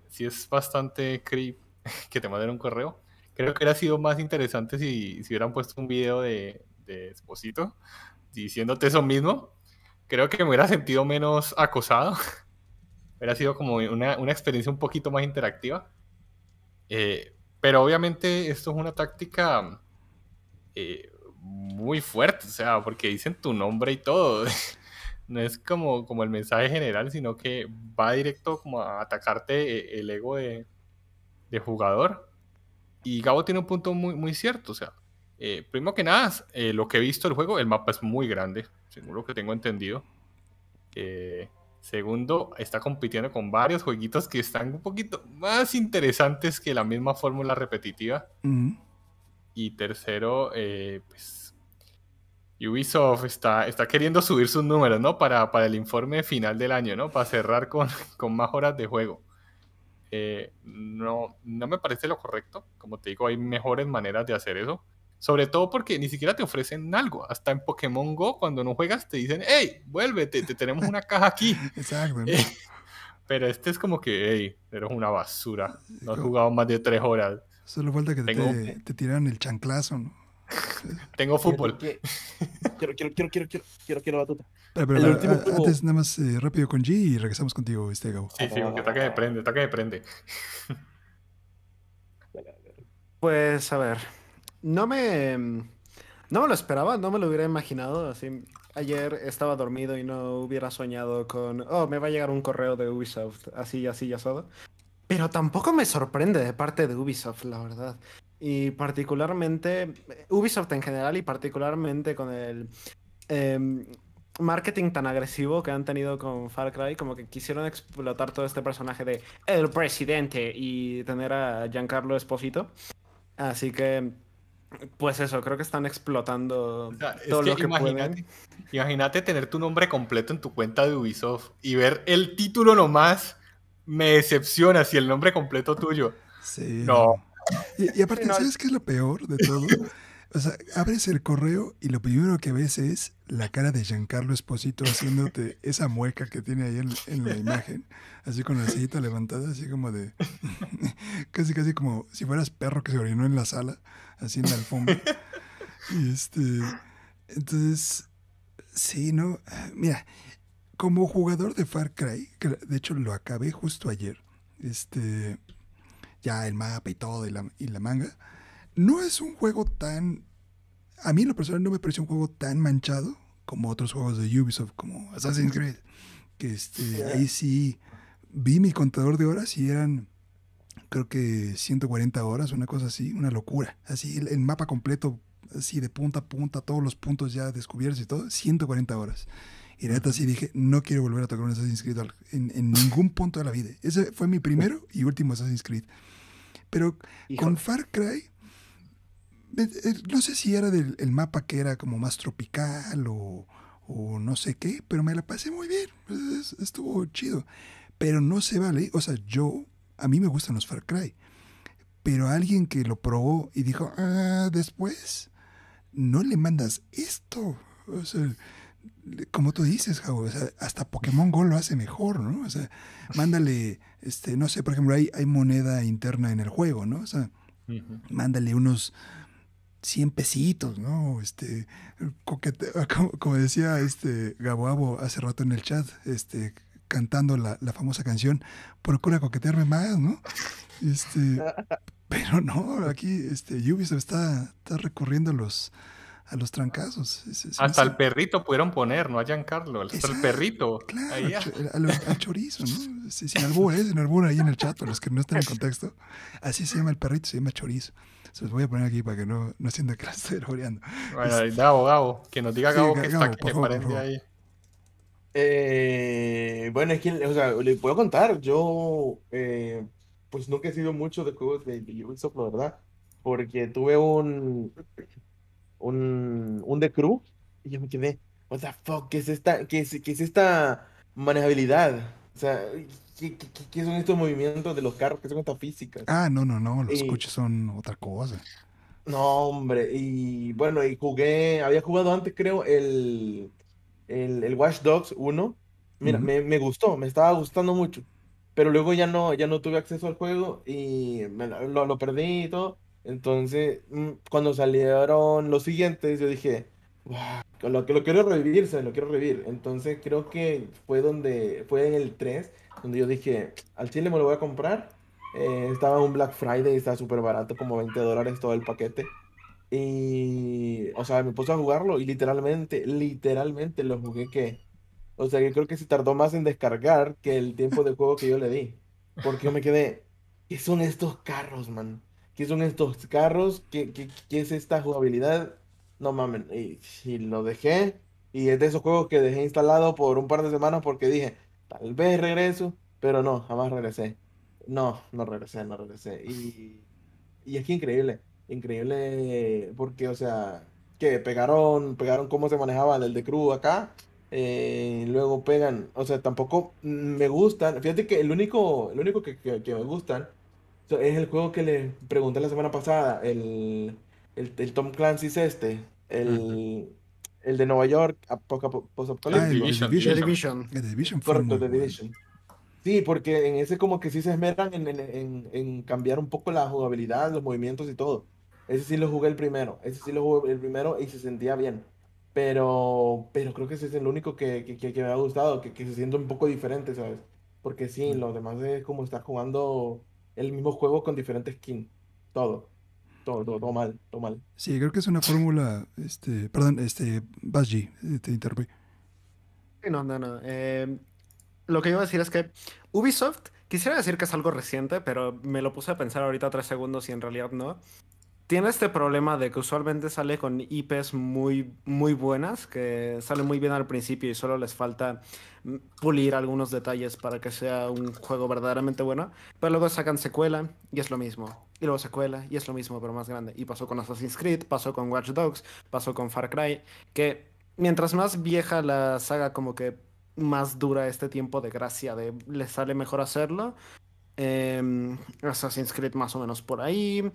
si es bastante creep que te manden un correo. Creo que hubiera sido más interesante si, si hubieran puesto un video de, de Esposito diciéndote eso mismo, creo que me hubiera sentido menos acosado. hubiera sido como una, una, experiencia un poquito más interactiva. Eh, pero obviamente esto es una táctica eh, muy fuerte, o sea, porque dicen tu nombre y todo. no es como, como el mensaje general, sino que va directo como a atacarte el ego de, de jugador. Y Gabo tiene un punto muy, muy cierto, o sea, eh, primero que nada, eh, lo que he visto del juego, el mapa es muy grande, según lo que tengo entendido. Eh, segundo, está compitiendo con varios jueguitos que están un poquito más interesantes que la misma fórmula repetitiva. Uh -huh. Y tercero, eh, pues Ubisoft está, está queriendo subir sus números, ¿no? Para, para el informe final del año, ¿no? Para cerrar con, con más horas de juego. Eh, no, no me parece lo correcto. Como te digo, hay mejores maneras de hacer eso. Sobre todo porque ni siquiera te ofrecen algo. Hasta en Pokémon Go, cuando no juegas, te dicen, hey, vuélvete, te tenemos una caja aquí. Exacto. Eh, pero este es como que, hey, eres una basura. No has jugado más de tres horas. Solo falta que Tengo- te, te tiraran el chanclazo, ¿no? Tengo fútbol. Quiero, quiero, quiero, quiero, quiero, quiero, quiero, quiero batuta. Pero, pero, El pero, último a- antes nada más eh, rápido con G y regresamos contigo, este Gabo. Sí, sí, porque ataque de prende, ataque de prende. Pues a ver, no me, no me lo esperaba, no me lo hubiera imaginado. Así, ayer estaba dormido y no hubiera soñado con, oh, me va a llegar un correo de Ubisoft, así, así, asado. Pero tampoco me sorprende de parte de Ubisoft, la verdad. Y particularmente, Ubisoft en general y particularmente con el em, marketing tan agresivo que han tenido con Far Cry, como que quisieron explotar todo este personaje de el presidente y tener a Giancarlo Esposito. Así que, pues eso, creo que están explotando O sea, es todo que lo que imagínate, pueden. imagínate tener tu nombre completo en tu cuenta de Ubisoft y ver el título nomás. Me decepciona si el nombre completo tuyo. Sí. No. Y, y aparte, Sí, no, ¿sabes qué es lo peor de todo? O sea, abres el correo y lo primero que ves es la cara de Giancarlo Esposito haciéndote esa mueca que tiene ahí en, en la imagen, así con la sillita levantada, así como de. casi, casi como si fueras perro que se orinó en la sala, así en la alfombra. Y este. Entonces, sí, ¿no? Mira, como jugador de Far Cry, que de hecho lo acabé justo ayer, este. Ya el mapa y todo y la, y la manga no es un juego tan... A mí en lo personal no me pareció un juego tan manchado como otros juegos de Ubisoft, como Assassin's Creed. Que este, ahí sí vi mi contador de horas y eran, creo que 140 horas, una cosa así, una locura. Así el, mapa completo, así de punta a punta, todos los puntos ya descubiertos y todo, 140 horas. Y neta sí dije, no quiero volver a tocar un Assassin's Creed en, en ningún punto de la vida. Ese fue mi primero y último Assassin's Creed. Pero Híjole. con Far Cry, no sé si era del el mapa que era como más tropical o, o no sé qué, pero me la pasé muy bien. Es- Estuvo chido. Pero no se vale. O sea, yo, a mí me gustan los Far Cry. Pero alguien que lo probó y dijo, ah, después, no le mandas esto. O sea, como tú dices, Javo, o sea, hasta Pokémon Go lo hace mejor, ¿no? O sea, mándale, este, no sé, por ejemplo, hay, hay moneda interna en el juego, ¿no? O sea, mándale unos 100 pesitos, ¿no? Este, coquete- como, como decía este Gaboabo hace rato en el chat, este, cantando la, la famosa canción, procura coquetearme más, ¿no? Este, pero no, aquí este, Ubisoft está, está recurriendo a los, a los trancazos. Es- es- Hasta el perrito pudieron poner, no a Giancarlo, hasta Exacto, el perrito. Claro, Ahí al, al- al chorizo, ¿no? Sin albur, ¿eh? Sin albur ahí en el chat, para los que no están en contexto. Así se llama el perrito, se llama chorizo. Se los voy a poner aquí para que no, no sientan que la estoy albureando. Bueno, ahí, Gabo, Gabo, que nos diga Sí, Gabo Ga- que Gabo, está por que favor, por aparece favor. ahí. Eh, bueno, es que, o sea, le puedo contar, yo eh, pues nunca he sido mucho de juegos de, de Ubisoft, la verdad, porque tuve un, un, un The Crew y yo me quedé, what the fuck, ¿qué es esta, qué es, qué es esta manejabilidad? O sea, ¿qué, qué, qué- son estos movimientos de los carros? ¿Qué son estas físicas? Ah, no, no, no, los Y- coches son otra cosa. No, hombre, y bueno, y jugué, había jugado antes, creo, el, el, el Watch Dogs 1. Mira, me, me gustó, me estaba gustando mucho. Pero luego ya no, ya no tuve acceso al juego y me lo, lo- perdí y todo. Entonces, mm, cuando salieron los siguientes, yo dije, "Buah, que lo, lo quiero revivir, se lo quiero revivir. Entonces, creo que fue donde, fue en el 3, donde yo dije, al chile me lo voy a comprar. Eh, estaba un Black Friday, estaba súper barato, como 20 dólares todo el paquete. Y, o sea, me puse a jugarlo y literalmente, literalmente lo jugué que, o sea, yo creo que se tardó más en descargar que el tiempo de juego que yo le di. Porque yo me quedé, ¿qué son estos carros, man? ¿Qué son estos carros? ¿Qué, qué, qué es esta jugabilidad? No mames, y, y lo dejé. Y es de esos juegos que dejé instalado por un par de semanas porque dije, tal vez regreso, pero no, jamás regresé. No, no regresé, no regresé. Y, y es que increíble, increíble porque, o sea, que pegaron, pegaron cómo se manejaba el de Crew acá, eh, luego pegan, o sea, tampoco me gustan, fíjate que el único, el único que, que- me gustan es el juego que le pregunté la semana pasada, el, el, el Tom Clancy's este, el, el de Nueva York, apoca- Ah, Division, Division. The Division. El Division fue Correcto, The bueno. Division. Sí, porque en ese como que sí se esmeran en, en, en- en cambiar un poco la jugabilidad, los movimientos y todo. Ese sí lo jugué el primero, ese sí lo jugué el primero y se sentía bien. Pero, pero creo que ese es el único que, que, que- que me ha gustado, que, que se siente un poco diferente, ¿sabes? Porque sí, lo demás es como estar jugando el mismo juego con diferentes skins. Todo, todo, todo, todo mal, todo mal. Sí, creo que es una fórmula, este, perdón, este, Bas G, eh, te interrumpí. Sí, No, no, no. Eh, lo que iba a decir es que Ubisoft, quisiera decir que es algo reciente, pero me lo puse a pensar ahorita tres segundos y en realidad no. Tiene este problema de que usualmente sale con IPs muy, muy buenas, que salen muy bien al principio y solo les falta pulir algunos detalles para que sea un juego verdaderamente bueno. Pero luego sacan secuela y es lo mismo. Y luego secuela y es lo mismo, pero más grande. Y pasó con Assassin's Creed, pasó con Watch Dogs, pasó con Far Cry, que mientras más vieja la saga, como que más dura este tiempo de gracia, de le sale mejor hacerlo. Em, Assassin's Creed más o menos por ahí.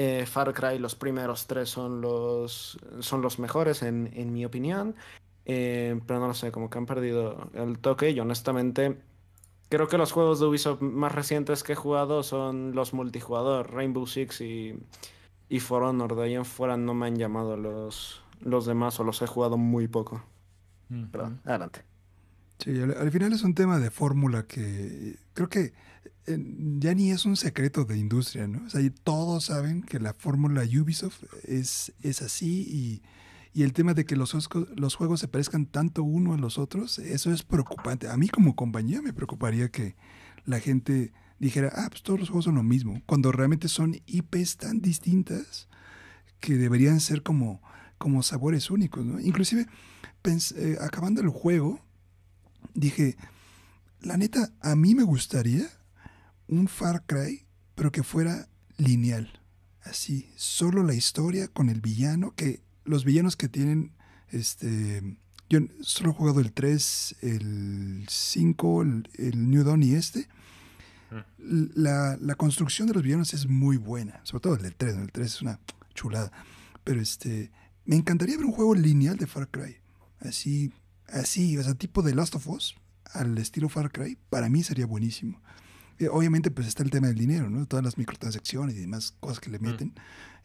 Eh, Far Cry, los primeros tres son los, son los mejores, en, en mi opinión. Eh, pero no lo sé, como que han perdido el toque. Y honestamente, creo que los juegos de Ubisoft más recientes que he jugado son los multijugador, Rainbow Six y, y For Honor. De ahí en fuera no me han llamado los, los demás o los he jugado muy poco. Perdón, adelante. Sí, al, al final es un tema de fórmula que creo que ya ni es un secreto de industria, ¿no? O sea, todos saben que la fórmula Ubisoft es, es así y, y el tema de que los, los juegos se parezcan tanto uno a los otros, eso es preocupante. A mí como compañía me preocuparía que la gente dijera, ah, pues todos los juegos son lo mismo, cuando realmente son IPs tan distintas que deberían ser como, como sabores únicos, ¿no? Inclusive, eh, acabando el juego, dije, la neta, a mí me gustaría un Far Cry, pero que fuera lineal. Así, solo la historia con el villano, que los villanos que tienen, este, yo solo he jugado el 3, el 5, el, el New Dawn y este. La, la construcción de los villanos es muy buena, sobre todo el del 3, ¿no? el 3 es una chulada. Pero este, me encantaría ver un juego lineal de Far Cry. Así, así, o sea, tipo de Last of Us, al estilo Far Cry, para mí sería buenísimo. Eh, obviamente, pues está el tema del dinero, ¿no? Todas las microtransacciones y demás cosas que le meten.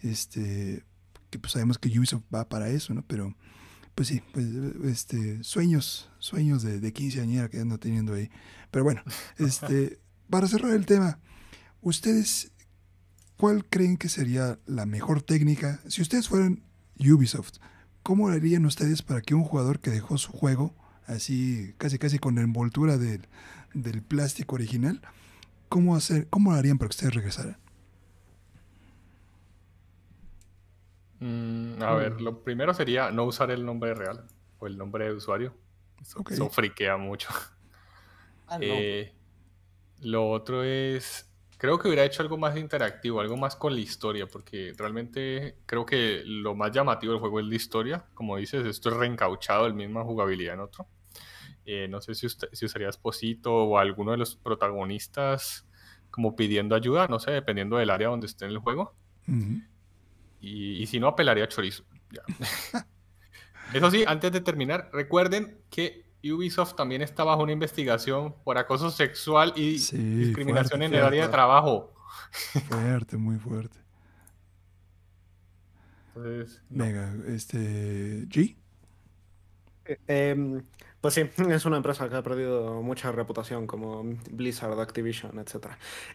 Este, que pues sabemos que Ubisoft va para eso, ¿no? Pero, pues sí, pues, este, sueños, sueños de, de quinceañera que ando teniendo ahí. Pero bueno, este, para cerrar el tema, ustedes, ¿cuál creen que sería la mejor técnica? Si ustedes fueran Ubisoft, ¿cómo harían ustedes para que un jugador que dejó su juego, así casi casi con la envoltura del, del plástico original, ¿cómo, hacer, ¿cómo lo harían para que ustedes regresaran? Mm, a ver, lo primero sería no usar el nombre real o el nombre de usuario. Eso, Ok. eso friquea mucho. Ah, no. Eh, lo otro es, creo que hubiera hecho algo más interactivo, algo más con la historia, porque realmente creo que lo más llamativo del juego es la historia. Como dices, esto es reencauchado, el misma jugabilidad en otro. Eh, no sé si, usted, si usaría Esposito o alguno de los protagonistas como pidiendo ayuda, no sé, dependiendo del área donde esté en el juego. Y, y si no, apelaría a chorizo. Ya. Eso sí, antes de terminar, recuerden que Ubisoft también está bajo una investigación por acoso sexual y Sí, discriminación fuerte, en el área de trabajo. Fuerte, muy fuerte. Entonces, no. Venga, este. G. Eh, em, pues sí, es una empresa que ha perdido mucha reputación como Blizzard, Activision, etc.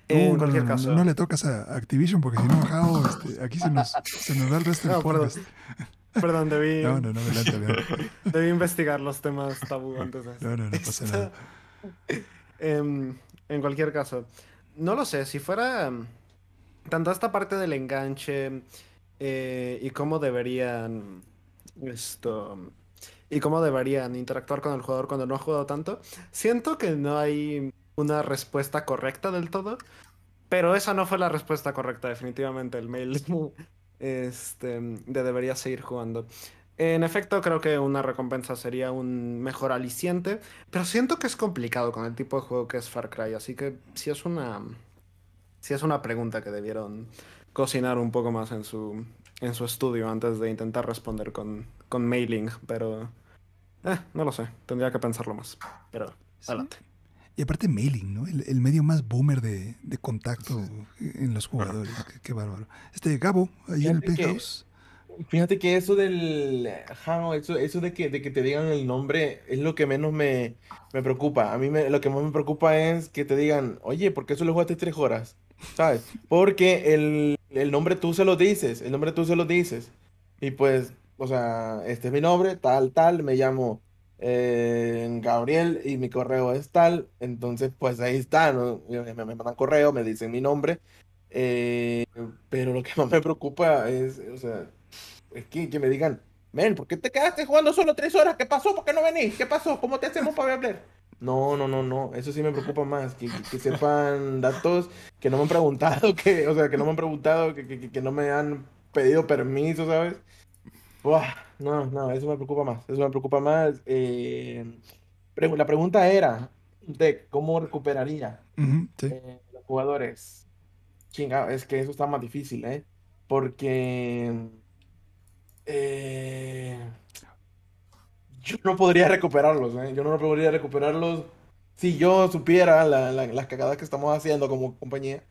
No, en no, cualquier no, caso, no le tocas a Activision porque si no, Jao, este, aquí se nos, se nos da el resto del podcast. perdón, debí, No, no, no, adelante, adelante. debí investigar los temas tabú antes de No, no, no pasa nada. Em, en cualquier caso, no lo sé, si fuera em, tanto esta parte del enganche eh, y cómo deberían esto y cómo deberían interactuar con el jugador cuando no ha jugado tanto, siento que no hay una respuesta correcta del todo, pero esa no fue la respuesta correcta, definitivamente, el mail este, de debería seguir jugando. En efecto, creo que una recompensa sería un mejor aliciente, pero siento que es complicado con el tipo de juego que es Far Cry, así que sí es una, sí es una pregunta que debieron cocinar un poco más en su, en su estudio antes de intentar responder con, con mailing, pero eh, no lo sé, tendría que pensarlo más. Pero Sí. adelante. Y aparte mailing, ¿no? El, el medio más boomer de, de contacto en los jugadores. Qué, qué bárbaro. Este, Gabo, ahí en el Fíjate que- penthouse. Fíjate que eso del eso, eso de que, de que te digan el nombre es lo que menos me, me preocupa. A mí me- lo que más me preocupa es que te digan, oye, ¿por qué solo jugaste tres horas? ¿Sabes? Porque el, el nombre tú se lo dices, el nombre tú se lo dices. Y pues, o sea, este es mi nombre, tal, tal, me llamo eh, Gabriel y mi correo es tal. Entonces, pues ahí está, ¿no? Me, me mandan correo, me dicen mi nombre. eh, pero lo que más me preocupa es, o sea, es que, que me digan, men, ¿por qué te quedaste jugando solo tres horas? ¿Qué pasó? ¿Por qué no venís? ¿Qué pasó? ¿Cómo te hacemos para hablar? No, no, no, no, eso sí me preocupa más, que, que- sepan datos que no me han preguntado, que, o sea, que no me han preguntado, que- que no me han pedido permiso, ¿sabes? No, no, eso me preocupa más, eso me preocupa más. eh, pre- la pregunta era de cómo recuperaría sí. eh, los jugadores. Chinga, es que eso está más difícil, ¿eh? porque eh, yo no podría recuperarlos, ¿eh? Yo no podría recuperarlos si yo supiera la- la- las cagadas que estamos haciendo como compañía.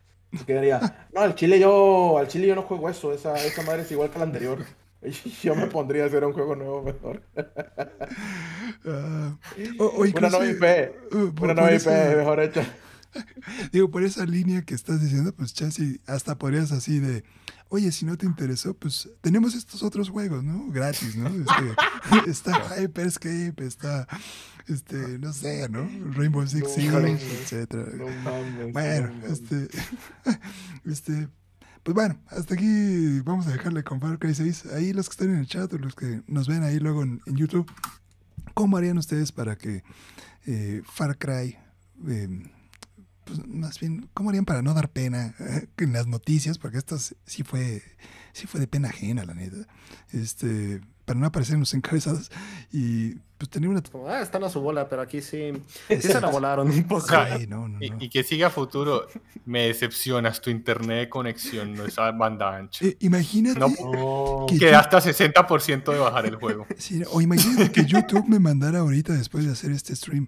Quedaría, no, al Chile yo, al Chile yo no juego eso, esa, esa madre es igual que la anterior. Yo me pondría a hacer un juego nuevo mejor. Ah, o- o Una nueva IP, por- una nueva IP esa- mejor hecha. Digo, por esa línea que estás diciendo, pues chance hasta podrías así de, oye, si no te interesó, pues tenemos estos otros juegos, ¿no? Gratis, ¿no? Este, está Hyperscape, está, este, no sé, ¿no? Rainbow Six No, Siege, etcétera. No mames, Bueno, no mames. este, este, pues bueno, hasta aquí vamos a dejarle con Far Cry 6. Ahí los que están en el chat o los que nos ven ahí luego en, YouTube, ¿cómo harían ustedes para que eh, Far Cry, eh, pues más bien, ¿cómo harían para no dar pena eh, en las noticias? Porque esto sí fue, sí fue de pena ajena, la neta. Este, para no aparecer en los encabezados y pues tener una... Como, ah, están a su bola, pero aquí sí, sí se la volaron un poco. Ay, no, no, Y, no. y que siga a futuro. Me decepcionas, tu internet de conexión no es banda ancha. Eh, imagínate... Que Queda hasta 60% de bajar el juego. Sí, o imagínate que YouTube me mandara ahorita después de hacer este stream.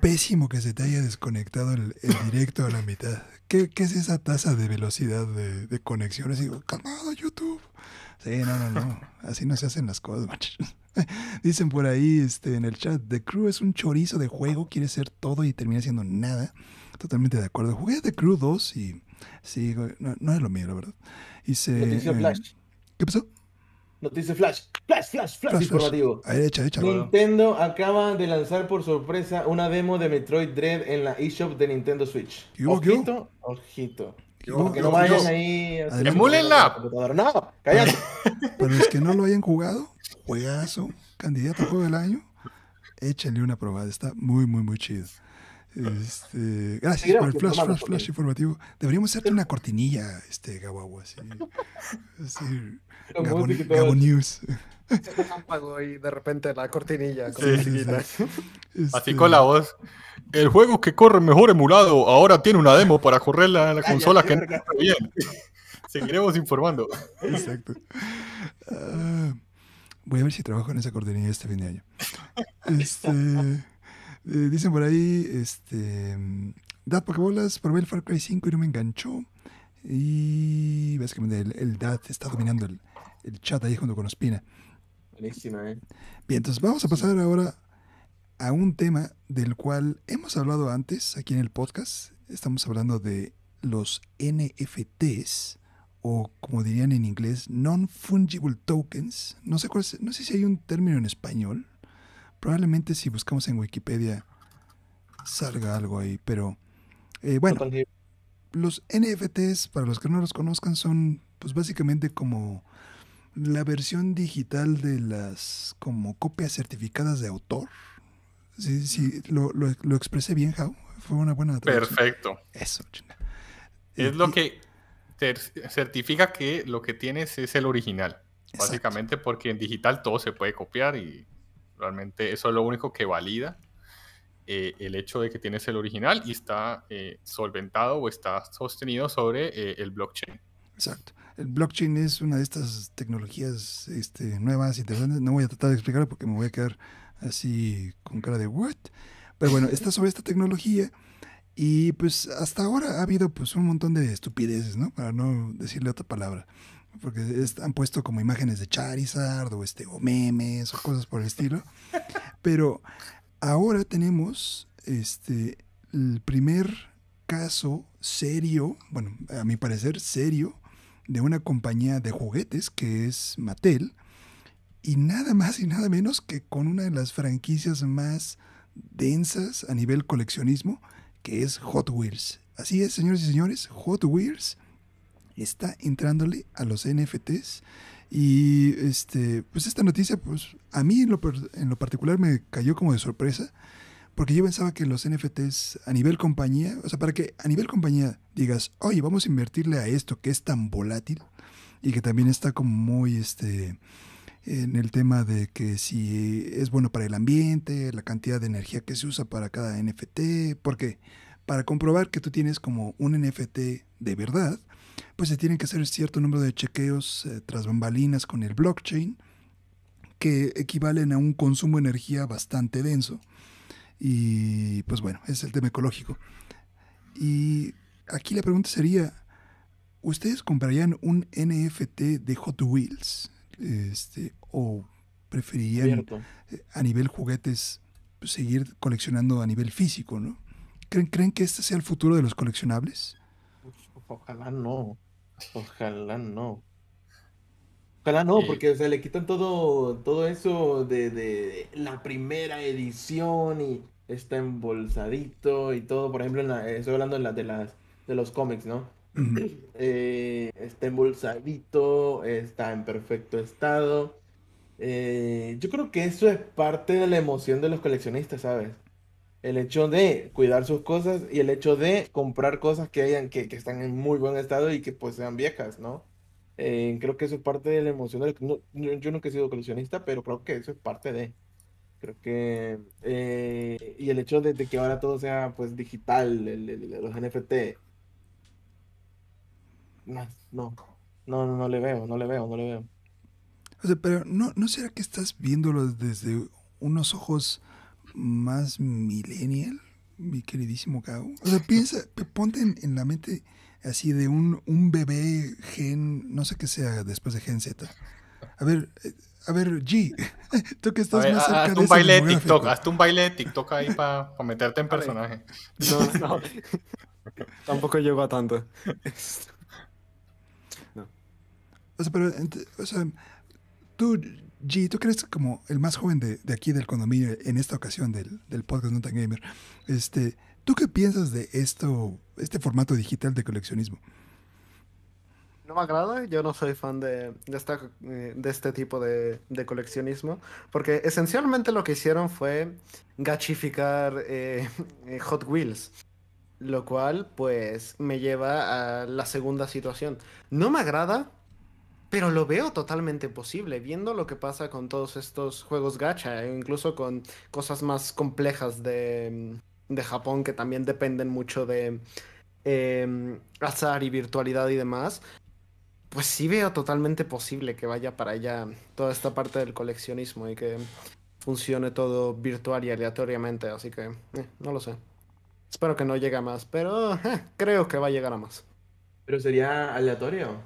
Pésimo que se te haya desconectado el, el directo a la mitad. ¿Qué, qué es esa tasa de velocidad de, de conexión? Así, digo, calmado YouTube. Sí, no, no, no. Así no se hacen las cosas, muchachos. Dicen por ahí este, en el chat, The Crew es un chorizo de juego, quiere ser todo y termina siendo nada. Totalmente de acuerdo. Jugué The Crew 2 y sí, no, no es lo mío, la verdad. Hice, Noticia eh, flash. ¿Qué pasó? Noticia flash. Flash, flash, flash, Flash, flash. informativo. A ver, echa, echa. Nintendo acaba de lanzar por sorpresa una demo de Metroid Dread en la eShop de Nintendo Switch. ¿Qué hubo? Ojito, ojito. ¿Qué hubo, Para que qué no hubo, vayan ahí. computadora. No, cállate. Para los que no lo hayan jugado, juegazo, candidato a juego del año, échenle una probada. Está muy, muy, muy chido. Este, gracias por el flash, flash, flash informativo. Deberíamos hacerte una cortinilla, este, Gawawa, así. Gabo News. Apago y de repente la cortinilla con Sí, musiquita. Así Este, con la voz. El juego que corre mejor emulado ahora tiene una demo para correrla en la consola que no corre bien. Seguiremos informando. Exacto. Ah, voy a ver si trabajo en esa cortinilla este fin de año. Este, eh, dicen por ahí, este, Dad Pokebolas, probé el Far Cry 5 y no me enganchó. Y básicamente el, el Dad está dominando el, el chat ahí junto con Ospina. Buenísima, eh. Bien, entonces vamos a pasar ahora a un tema del cual hemos hablado antes aquí en el podcast. Estamos hablando de los NFTs o como dirían en inglés, non-fungible tokens. No sé cuál es- no sé si hay un término en español. Probablemente si buscamos en Wikipedia salga algo ahí, pero eh, bueno, los NFTs, para los que no los conozcan, son pues básicamente como la versión digital de las como copias certificadas de autor. Sí, sí, lo, lo, lo expresé bien, Jau. Fue una buena traducción. Perfecto. Eso, chinga. Es Y- lo que cer- certifica que lo que tienes es el original. Exacto. Básicamente porque en digital todo se puede copiar y realmente eso es lo único que valida eh, el hecho de que tienes el original y está eh, solventado o está sostenido sobre eh, el blockchain. Exacto. El blockchain es una de estas tecnologías este, nuevas, interesantes. No voy a tratar de explicarlo porque me voy a quedar así con cara de what. Pero bueno, está sobre esta tecnología y pues hasta ahora ha habido pues un montón de estupideces, ¿no? Para no decirle otra palabra. Porque han puesto como imágenes de Charizard o, este, o memes o cosas por el estilo. Pero ahora tenemos este, el primer caso serio, bueno, a mi parecer serio, de una compañía de juguetes que es Mattel. Y nada más y nada menos que con una de las franquicias más densas a nivel coleccionismo, que es Hot Wheels. Así es, señores y señores, Hot Wheels está entrándole a los NFTs. Y este, pues esta noticia, pues a mí en lo, en lo particular me cayó como de sorpresa, porque yo pensaba que los NFTs a nivel compañía, o sea, para que a nivel compañía digas, oye, vamos a invertirle a esto que es tan volátil y que también está como muy, este, en el tema de que si es bueno para el ambiente, la cantidad de energía que se usa para cada NFT, porque para comprobar que tú tienes como un NFT de verdad, pues se tienen que hacer cierto número de chequeos eh, tras bambalinas con el blockchain que equivalen a un consumo de energía bastante denso. Y pues bueno, es el tema ecológico. Y aquí la pregunta sería, ¿ustedes comprarían un NFT de Hot Wheels? Este, ¿O preferirían eh, a nivel juguetes pues, seguir coleccionando a nivel físico, ¿no? ¿Creen, ¿Creen que este sea el futuro de los coleccionables? Ojalá no. Ojalá no. Ojalá no, porque o sea, le quitan todo, todo eso de, de la primera edición y está embolsadito y todo. Por ejemplo, en la, estoy hablando de, la, de, las, de los cómics, ¿no? Eh, está embolsadito, está en perfecto estado. Eh, yo creo que eso es parte de la emoción de los coleccionistas, ¿sabes? El hecho de cuidar sus cosas y el hecho de comprar cosas que hayan, que, que están en muy buen estado y que pues sean viejas, ¿no? Eh, creo que eso es parte de la emoción. Del, no, yo nunca he sido coleccionista, pero creo que eso es parte de. Creo que. Eh, y el hecho de, de, que ahora todo sea pues digital, el, el, los NFT. No, no, no, no le veo, no le veo, no le veo. O sea, pero ¿no, ¿no será que estás viéndolo desde unos ojos más millennial, mi queridísimo Gao? O sea, piensa, ponte en, en la mente así de un, un bebé gen, no sé qué sea después de gen Z. A ver, eh, a ver, G, tú que estás ver, más cerca haz de un baile de. TikTok, hazte un baile de TikTok ahí para meterte en personaje. No, no. Tampoco llego a tanto. O sea, pero, o sea, tú, G, tú crees como el más joven de, de aquí del condominio en esta ocasión del, del podcast No Tan Gamer. Este, ¿tú qué piensas de esto, este formato digital de coleccionismo? No me agrada, yo no soy fan de, eh, este tipo de, de coleccionismo, porque esencialmente lo que hicieron fue gachificar eh, eh, Hot Wheels, lo cual pues me lleva a la segunda situación. No me agrada, pero lo veo totalmente posible, viendo lo que pasa con todos estos juegos gacha, e incluso con cosas más complejas de, de Japón que también dependen mucho de eh, azar y virtualidad y demás. Pues sí veo totalmente posible que vaya para allá toda esta parte del coleccionismo y que funcione todo virtual y aleatoriamente, así que eh, no lo sé. Espero que no llegue a más, pero eh, creo que va a llegar a más. Pero sería aleatorio.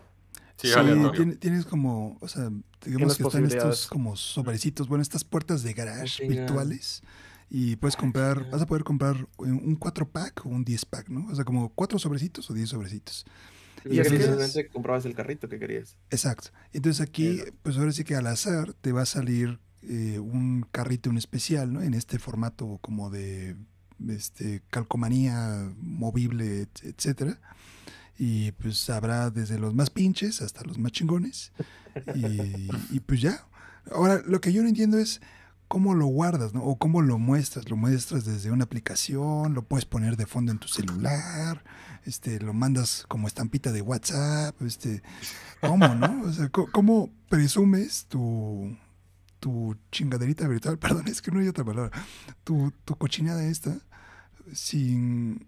Sí, Sí, aleatorio. tiene- tienes como, o sea, digamos que están estos como sobrecitos, bueno, estas puertas de garage Tenga. Y puedes comprar, vas a poder comprar un 4 pack o un 10 pack, ¿no? O sea, como 4 sobrecitos o 10 sobrecitos. Y Y es que entonces- simplemente comprabas el carrito que querías. Exacto. Entonces aquí, Exacto. pues ahora sí que al azar te va a salir eh, un carrito en especial, ¿no? En este formato como de este, calcomanía movible, et- etcétera. Y pues habrá desde los más pinches hasta los más chingones. Y, y pues ya. Ahora, lo que yo no entiendo es cómo lo guardas, ¿no? O cómo lo muestras. Lo muestras desde una aplicación, lo puedes poner de fondo en tu celular, este, lo mandas como estampita de WhatsApp, este, ¿cómo, no? O sea, ¿cómo presumes tu, tu chingaderita virtual? Perdón, es que no hay otra palabra. Tu, tu cochinada esta, sin...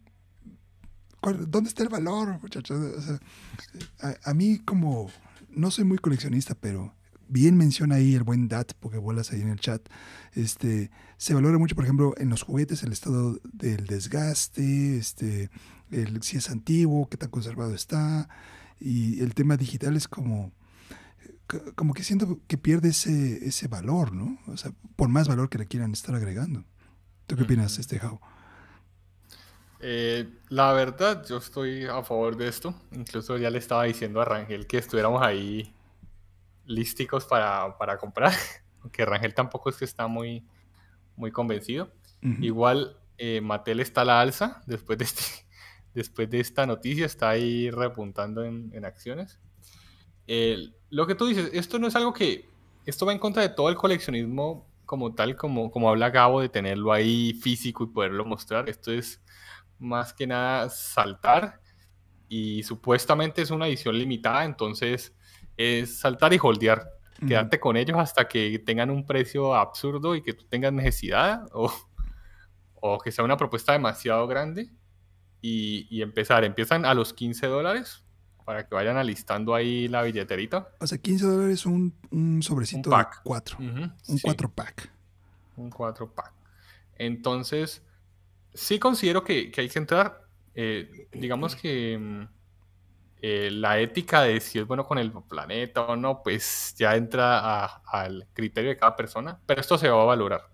¿cuál- ¿Dónde está el valor, muchachos? O sea, a, a mí como... No soy muy coleccionista, pero bien menciona ahí el buen Dat, porque bolas ahí en el chat. Este, se valora mucho, por ejemplo, en los juguetes el estado del desgaste, este, el, si es antiguo, qué tan conservado está. Y el tema digital es como, c- como que siento que pierde ese, ese valor, ¿no? O sea, por más valor que le quieran estar agregando. ¿Tú qué opinas, este Jao? Eh, la verdad, yo estoy a favor de esto. Incluso ya le estaba diciendo a Rangel que estuviéramos ahí lísticos para, para comprar. Aunque Rangel tampoco es que está muy, muy convencido. Ujú. Igual eh, Mattel está a la alza después de, este, después de esta noticia, está ahí repuntando en, en acciones. El- lo que tú dices, esto no es algo que, esto va en contra de todo el coleccionismo como tal, como, como habla Gabo, de tenerlo ahí físico y poderlo mostrar. Esto es más que nada saltar y supuestamente es una edición limitada, entonces es saltar y holdear quedarte con ellos hasta que tengan un precio absurdo y que tú tengas necesidad o, o que sea una propuesta demasiado grande y, y empezar. Empiezan a los 15 dólares para que vayan alistando ahí la billeterita. O sea, 15 dólares un, un sobrecito Un de pack. 4. Ujú, Un sí. 4 pack. Un 4 pack. Entonces, sí considero que, que hay que entrar. eh, digamos que mm, eh, la ética de si es bueno con el planeta o no, pues ya entra al criterio de cada persona. Pero esto se va a valorar.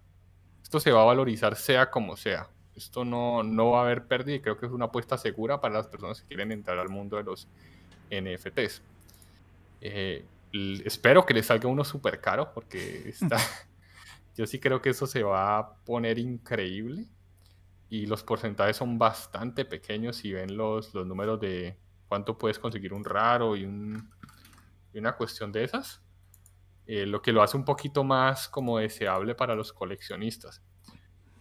Esto se va a valorizar sea como sea. Esto no, no va a haber pérdida y creo que es una apuesta segura para las personas que quieren entrar al mundo de los NFTs. Eh, espero que les salga uno súper caro porque está... Yo sí creo que eso se va a poner increíble y los porcentajes son bastante pequeños si ven los, los números de cuánto puedes conseguir un raro y, un- y una cuestión de esas. Eh, lo que lo hace un poquito más como deseable para los coleccionistas.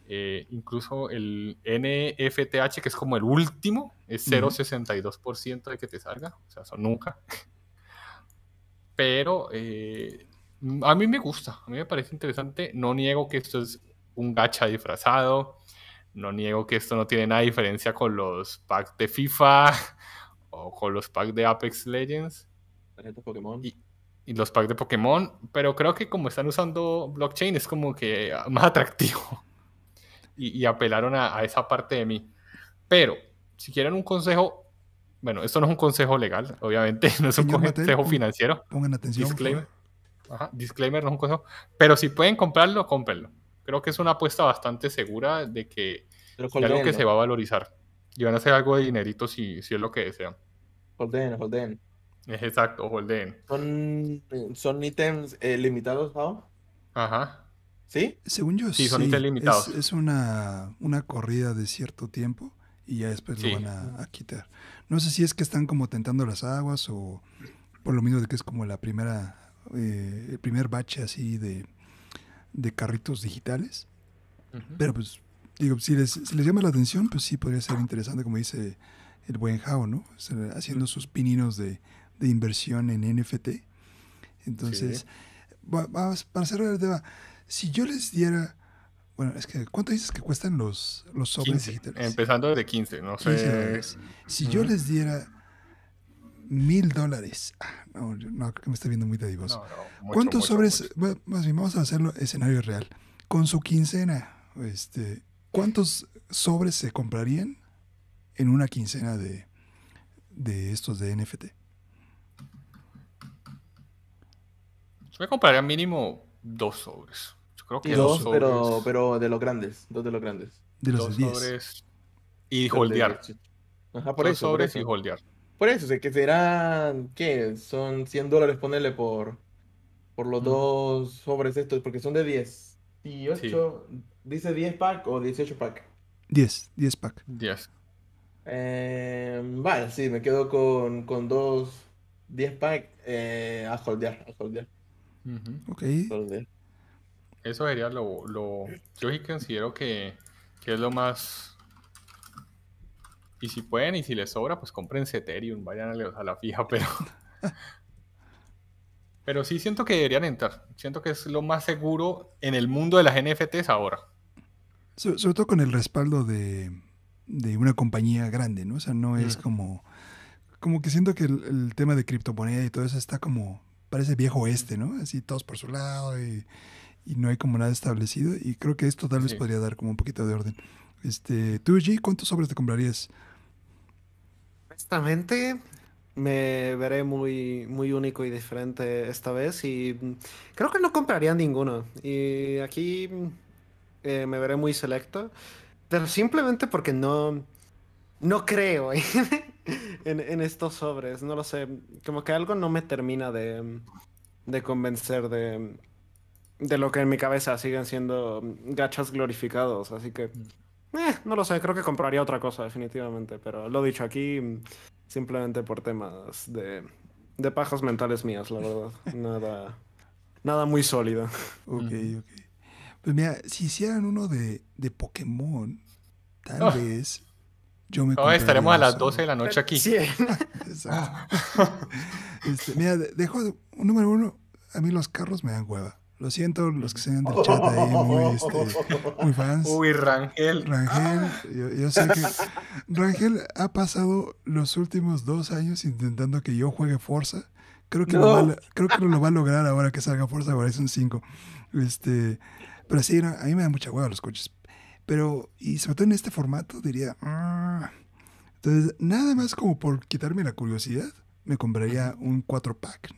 Eh, incluso el NFTH, que es como el último, es Ujú. 0.62% de que te salga. O sea, eso nunca. Pero eh, a mí me gusta, a mí me parece interesante. No niego que esto es un gacha disfrazado. No niego que esto no tiene nada de diferencia con los packs de FIFA o con los packs de Apex Legends Tarjetas Pokémon. y, y los packs de Pokémon. Pero creo que como están usando blockchain es como que más atractivo. Y, y apelaron a, a esa parte de mí. Pero si quieren un consejo, bueno, esto no es un consejo legal, obviamente, no es un Señor consejo financiero. Pongan atención. Disclaimer. Ajá, disclaimer, no es un consejo. Pero si pueden comprarlo, cómprenlo. Creo que es una apuesta bastante segura de que de algo que se va a valorizar. Y van a hacer algo de dinerito si, si es lo que desean. Holdeen. Es exacto, holdeen. Son, son ítems eh, limitados, ¿no? Ajá. ¿Sí? Según yo, Sí, son ítems limitados. Es, es una, una corrida de cierto tiempo y ya después Sí. lo van a, a quitar. No sé si es que están como tentando las aguas o por lo mismo de que es como la primera, eh, el primer bache así de, de carritos digitales. Pero pues, digo, si les, si les llama la atención, pues sí podría ser interesante, como dice el buen Jao, ¿no? O sea, haciendo sus pininos de, de inversión en NFT. Entonces, vamos, para cerrar el tema, si yo les diera, bueno, es que, ¿cuánto dices que cuestan los, los sobres 15, digitales? Empezando desde 15, no 15 sé. dólares. Si yo les diera mil dólares, ah, no, no, creo que me está viendo muy dadivoso. No, no, mucho, ¿Cuántos sobres? mucho. Más bien, vamos a hacerlo escenario real. Con su quincena, este, ¿cuántos sobres se comprarían en una quincena de, de estos de NFT? Yo me compraría mínimo dos sobres. Yo creo que Y dos, dos, pero, sobres. pero de los grandes. Dos de los grandes. De los dos de 10. sobres y holdear. 10. Ajá, por dos eso. Por sobres y eso. holdear. Por eso, o sea, que serán, ¿qué? Son 100 dólares ponerle por, por los Ujú. dos sobres estos, porque son de 10. 18, dice 10 pack o 18 pack. 10, 10 pack. 10. Eh, vale, sí, me quedo con, con dos 10 pack eh, a holdear, a holdear, Ujú. Ok. holdear. Eso sería lo, lo. Yo sí considero que, que es lo más. Y si pueden y si les sobra, pues compren Ethereum, vayan a la, a la fija, pero. Pero sí siento que deberían entrar. Siento que es lo más seguro en el mundo de las NFTs ahora. So- sobre todo con el respaldo de, de una compañía grande, ¿no? O sea, no es como... Como que siento que el, el tema de criptomoneda y todo eso está como... Parece viejo oeste, ¿no? Así todos por su lado y, y no hay como nada establecido. Y creo que esto tal vez Sí. podría dar como un poquito de orden. Este, ¿Tú, G, cuántos sobres te comprarías? Honestamente, me veré muy, muy único y diferente esta vez y creo que no compraría ninguno. Y aquí eh, me veré muy selecto, pero simplemente porque no, no creo en, en- en estos sobres, no lo sé, como que algo no me termina de, mm, de convencer de, de lo que en mi cabeza siguen siendo mm, gachas glorificados, así que... Eh, no lo sé, creo que compraría otra cosa definitivamente, pero lo dicho aquí mm, simplemente por temas de, de pajas mentales mías, la verdad. Nada, nada muy sólido. Ok, Ujú. ok. Pues mira, si hicieran uno de, de Pokémon, tal Ah. vez yo me Ahora estaremos a las un 12 de la noche aquí. Sí. Exacto. Este, mira, de- dejo de- número uno, a mí los carros me dan hueva. Lo siento, los que sean del chat ahí, muy, este, muy fans. Uy, Rangel. Rangel, yo, yo sé que Rangel ha pasado los últimos dos años intentando que yo juegue Forza. Creo que, lo, va, creo que lo va a lograr ahora que salga Forza Horizon 5. Este, pero sí, no, a mí me da mucha hueva los coches. Pero, y sobre todo en este formato, diría. "Ah". Entonces, nada más como por quitarme la curiosidad, me compraría un 4-pack.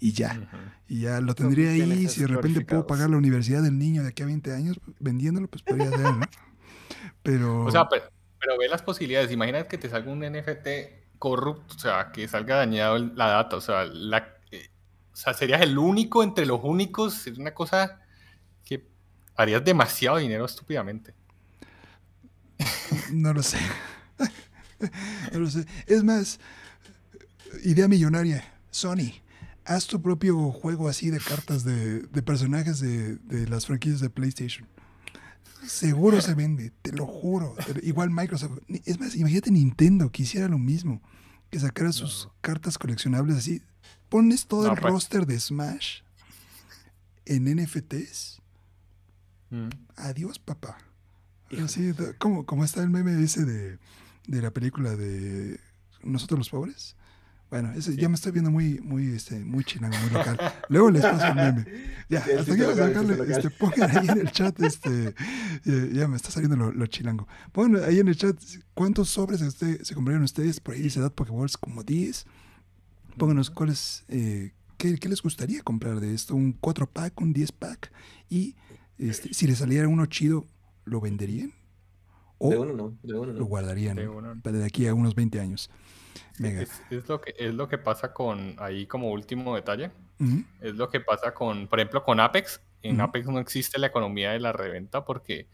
Y ya. Y ya lo tendría ahí. Si de repente puedo pagar la universidad del niño de aquí a 20 años vendiéndolo, pues podría ser, ¿no? Pero. O sea, pero, pero ve las posibilidades. Imagina que te salga un NFT corrupto, o sea, que salga dañado la data. O sea, la, eh, o sea, serías el único entre los únicos. Es una cosa que harías demasiado dinero estúpidamente. No lo sé. no lo sé. Es más, idea millonaria. Sony, haz tu propio juego así de cartas de, de personajes de, de las franquicias de PlayStation. Seguro se vende, te lo juro. Igual Microsoft. Es más, imagínate Nintendo que hiciera lo mismo. Que sacara sus cartas coleccionables así. Pones todo No, el pues. roster de Smash en NFTs. Mm. Adiós, papá. Así, como, como está el meme ese de, de la película de Nosotros los Pobres. Bueno, ese, ya me estoy viendo muy, muy, este, muy chilango, muy local. Luego les paso el meme. Ya, Sí, hasta aquí vamos a chiste este, pongan ahí en el chat, este, ya, ya me está saliendo lo, lo chilango. Pongan ahí en el chat cuántos sobres se compraron ustedes, por ahí dice Edad Pokéballs como 10. Pónganos cuáles, eh, qué, qué les gustaría comprar de esto, un 4 pack, un 10 pack, y este, si les saliera uno chido, ¿lo venderían? ¿O De uno no, de uno lo no. guardarían De uno. para de aquí a unos 20 años? Venga. Es, es lo que, es lo que pasa con, ahí como último detalle, es lo que pasa con, por ejemplo, con Apex. En. Apex no existe la economía de la reventa porque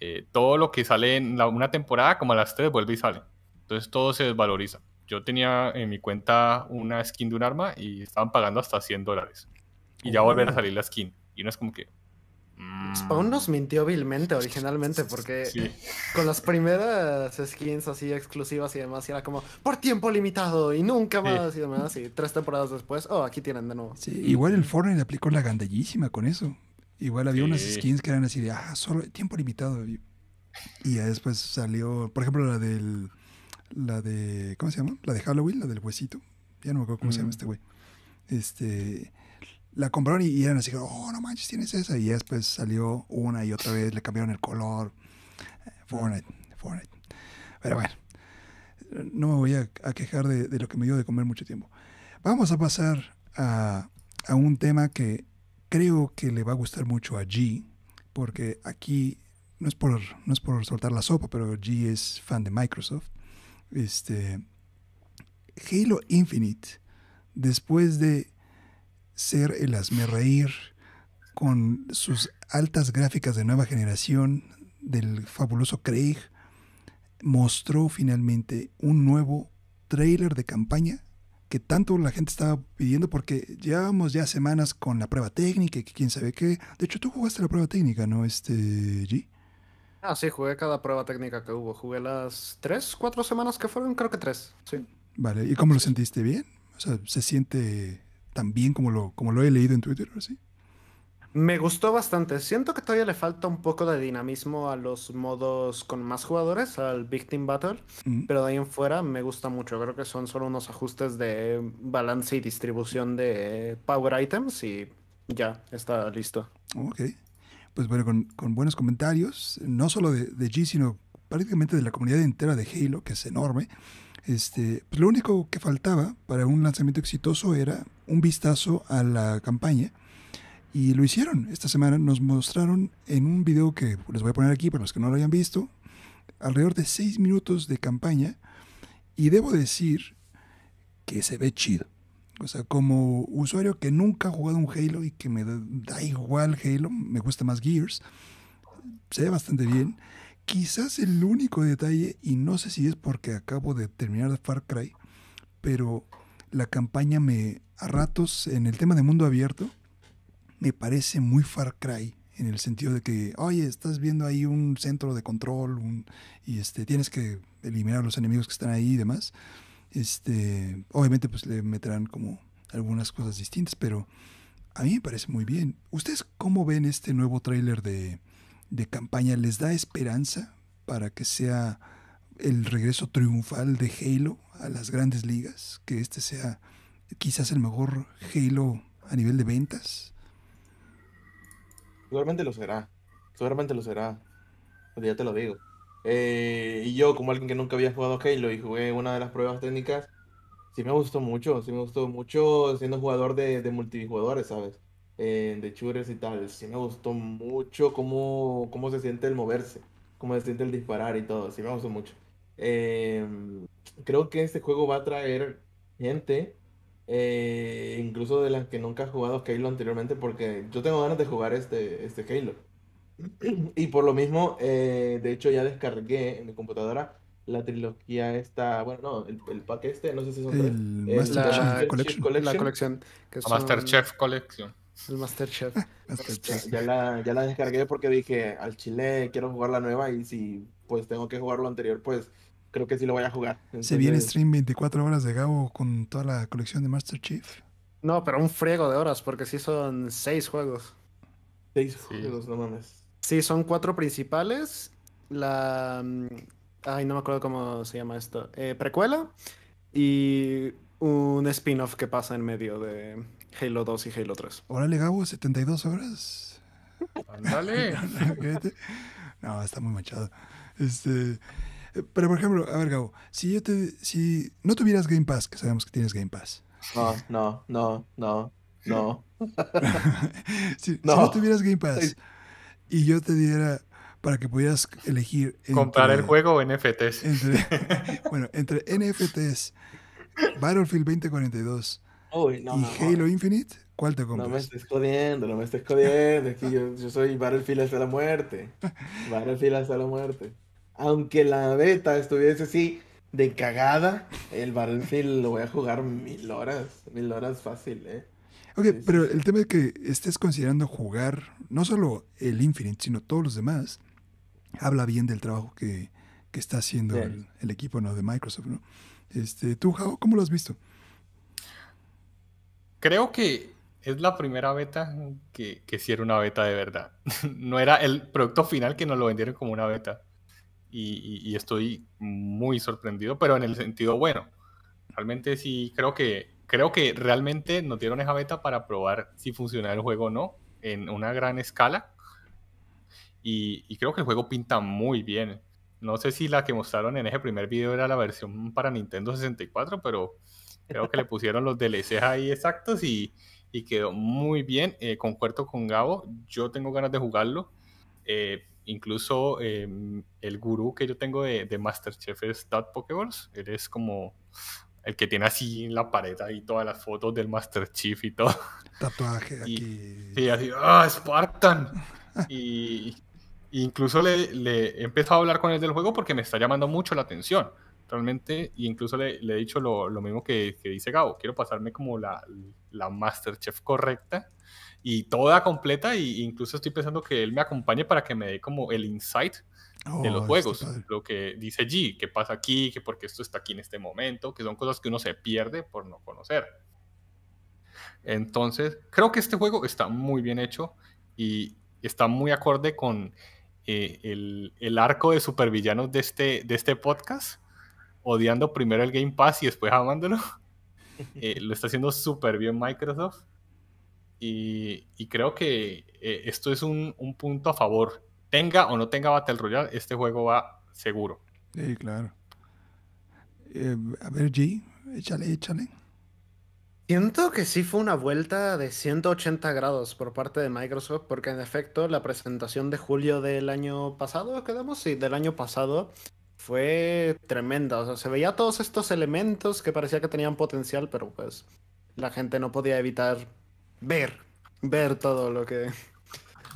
eh, todo lo que sale en la- una temporada, como a las 3, vuelve y sale. Entonces todo se desvaloriza. Yo tenía en mi cuenta una skin de un arma y estaban pagando hasta 100 dólares. Y ya Oh. volver a salir la skin. Y no es como que... Spawn nos mintió vilmente originalmente porque Sí. con las primeras skins así exclusivas y demás era como por tiempo limitado y nunca Sí. más y demás y tres temporadas después, oh, aquí tienen de nuevo. Sí, igual el Fortnite aplicó la gandallísima con eso. Igual había unas skins que eran así de, ah, solo tiempo limitado. Y, y ya después salió, por ejemplo, la del, la de, ¿cómo se llama? La de Halloween, la del huesito. Ya no me acuerdo cómo se llama Mm. este güey. Este, la compraron y, eran así, oh, no manches, tienes esa. Y después salió una y otra vez, le cambiaron el color. Fortnite, Fortnite. Pero bueno, no me voy a, a quejar de, de lo que me dio de comer mucho tiempo. Vamos a pasar a, a un tema que creo que le va a gustar mucho a G, porque aquí no es por, no es por soltar la sopa, pero G es fan de Microsoft. Este, Halo Infinite, después de ser el reír con sus altas gráficas de nueva generación del fabuloso Craig, mostró finalmente un nuevo trailer de campaña que tanto la gente estaba pidiendo porque llevábamos ya semanas con la prueba técnica y que quién sabe qué. De hecho, tú jugaste la prueba técnica, ¿no, este G? Ah, sí, jugué cada prueba técnica que hubo. Jugué las tres, cuatro semanas que fueron, creo que tres, sí. Vale, ¿y cómo lo sentiste? ¿Bien? O sea, ¿se siente tan bien como lo, como lo he leído en Twitter? ¿sí? Me gustó bastante. Siento que todavía le falta un poco de dinamismo a los modos con más jugadores, al Team Battle, Mm, pero de ahí en fuera me gusta mucho. Creo que son solo unos ajustes de balance y distribución de Power Items y ya, está listo. Ok. Pues bueno, con, con buenos comentarios, no solo de, de G, sino prácticamente de la comunidad entera de Halo, que es enorme. Este, pues lo único que faltaba para un lanzamiento exitoso era un vistazo a la campaña. Y lo hicieron. Esta semana nos mostraron en un video que les voy a poner aquí para los que no lo hayan visto, alrededor de 6 minutos de campaña. Y debo decir que se ve chido. O sea, como usuario que nunca ha jugado un Halo y que me da igual Halo, me gusta más Gears, se ve bastante bien. Quizás el único detalle, y no sé si es porque acabo de terminar Far Cry, pero la campaña me, a ratos, en el tema de mundo abierto, me parece muy Far Cry, en el sentido de que, oye, estás viendo ahí un centro de control un- y este, tienes que eliminar a los enemigos que están ahí y demás. Este, obviamente, pues le meterán como algunas cosas distintas, pero a mí me parece muy bien. ¿Ustedes cómo ven este nuevo tráiler de, de campaña? ¿Les da esperanza para que sea el regreso triunfal de Halo a las grandes ligas? Que este sea quizás el mejor Halo a nivel de ventas. Seguramente lo será. Seguramente lo será. Ya te lo digo. Eh, y yo, como alguien que nunca había jugado Halo y jugué una de las pruebas técnicas, sí me gustó mucho. Sí me gustó mucho siendo jugador de, de multijugadores, ¿sabes? Eh, de shooters y tal. Sí me gustó mucho cómo, cómo se siente el moverse, cómo se siente el disparar y todo. Sí me gustó mucho. Eh, creo que este juego va a traer gente, eh, incluso de las que nunca ha jugado Halo anteriormente, porque yo tengo ganas de jugar este, este Halo. Y por lo mismo, eh, de hecho ya descargué en mi computadora la trilogía esta, bueno, no, el, el pack este, no sé si son tres. El eh, Master la Chief Master Collection. Collection. La colección. Que son- Masterchef Collection. El Masterchef. Hasta el Ya, la, ya la descargué porque dije, al chile quiero jugar la nueva y si pues tengo que jugar lo anterior, pues creo que sí lo voy a jugar. Se viene stream 24 horas de Gabo con toda la colección de Master Chief. No, pero un friego de horas, porque sí son seis juegos. Seis Sí. juegos, no mames. Sí, son cuatro principales. La. mm, Ay, no me acuerdo cómo se llama esto. Eh, precuela. Y un spin-off que pasa en medio de Halo 2 y Halo 3. Órale, Gabo, 72 horas. Ándale. No, está muy manchado. Este, eh, pero por ejemplo, a ver, Gabo, si yo te, si no tuvieras Game Pass, que sabemos que tienes Game Pass, No, no, no, no, no. si, si No. no tuvieras Game Pass y yo te diera para que pudieras elegir Comprar el juego o NFTs. entre, bueno, entre NFTs, Battlefield 2042 Uy, no, y no, Halo Infinite, ¿cuál te no me compras? estés jodiendo, no me estés jodiendo. Que yo, yo soy Battlefield hasta la muerte. Battlefield hasta la muerte. Aunque la beta estuviese así de cagada, el Battlefield lo voy a jugar mil horas. Mil horas fácil, ¿eh? Ok, sí, pero sí. el tema es que estés considerando jugar no solo el Infinite, sino todos los demás, habla bien del trabajo que, que está haciendo Sí. el, el equipo ¿no? de Microsoft, ¿no? Este, ¿Tú, Jao, cómo lo has visto? Creo que es la primera beta que, que sí era una beta de verdad. No era el producto final que nos lo vendieron como una beta. Y, y- y estoy muy sorprendido, pero en el sentido bueno. Realmente sí, creo que, creo que realmente nos dieron esa beta para probar si funciona el juego o no en una gran escala. Y, y creo que el juego pinta muy bien. No sé si la que mostraron en ese primer video era la versión para Nintendo 64, pero creo que le pusieron los DLCs ahí exactos y, y quedó muy bien. Eh, concuerdo con Gabo, yo tengo ganas de jugarlo. Eh, incluso eh, el gurú que yo tengo de, de Masterchef es Dad Pokeballs. Él es como el que tiene así en la pared ahí todas las fotos del Masterchef y todo. Tatuaje Y- aquí. Sí, así, ¡ah, Spartan! Y, y incluso le, le he empezado a hablar con él del juego porque me está llamando mucho la atención, realmente. Y incluso le, le he dicho lo, lo mismo que, que dice Gabo, quiero pasarme como la, la Masterchef correcta y toda completa. Y incluso estoy pensando que él me acompañe para que me dé como el insight Oh, de los está juegos, padre. lo que dice G, qué pasa aquí, que por qué esto está aquí en este momento, que son cosas que uno se pierde por no conocer. Entonces, creo que este juego está muy bien hecho y está muy acorde con eh, el, el arco de supervillanos de este, de este podcast, odiando primero el Game Pass y después amándolo. Eh, lo está haciendo súper bien Microsoft. Y, y creo que eh, esto es un, un punto a favor. Tenga o no tenga Battle Royale, este juego va seguro. Sí, claro. Eh, a ver, G, échale, échale. Siento que sí fue una vuelta de 180 grados por parte de Microsoft, porque en efecto la presentación de julio del año pasado, quedamos, sí, del año pasado, fue tremenda. O sea, se veía todos estos elementos que parecía que tenían potencial, pero pues la gente no podía evitar ver, ver todo lo que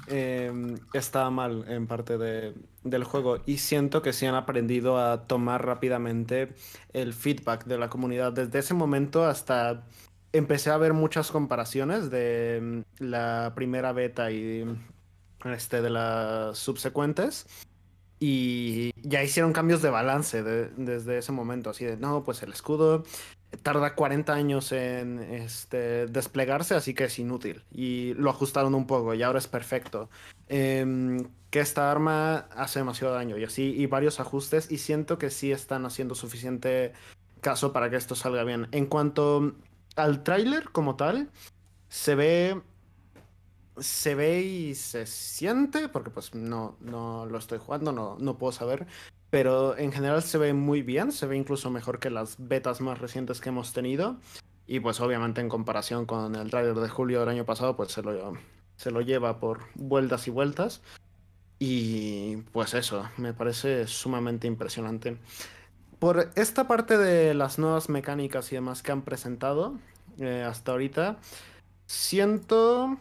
eh, estaba mal en parte de- del juego. Y siento que sí han aprendido a tomar rápidamente el feedback de la comunidad. Desde ese momento hasta empecé a ver muchas comparaciones de mm, la primera beta y este, de las subsecuentes. Y ya hicieron cambios de balance de- desde ese momento. Así de, no, pues el escudo tarda 40 años en este, desplegarse, así que es inútil. Y lo ajustaron un poco y ahora es perfecto. Em, que esta arma hace demasiado daño y así, y varios ajustes, y siento que sí están haciendo suficiente caso para que esto salga bien. En cuanto al tráiler como tal, se ve se ve y se siente, porque pues no, no lo estoy jugando, no, no puedo saber, pero en general se ve muy bien, se ve incluso mejor que las betas más recientes que hemos tenido, y pues obviamente en comparación con el trailer de julio del año pasado, pues se lo, se lo lleva por vueltas y vueltas, y pues eso, me parece sumamente impresionante. Por esta parte de las nuevas mecánicas y demás que han presentado eh, hasta ahorita, siento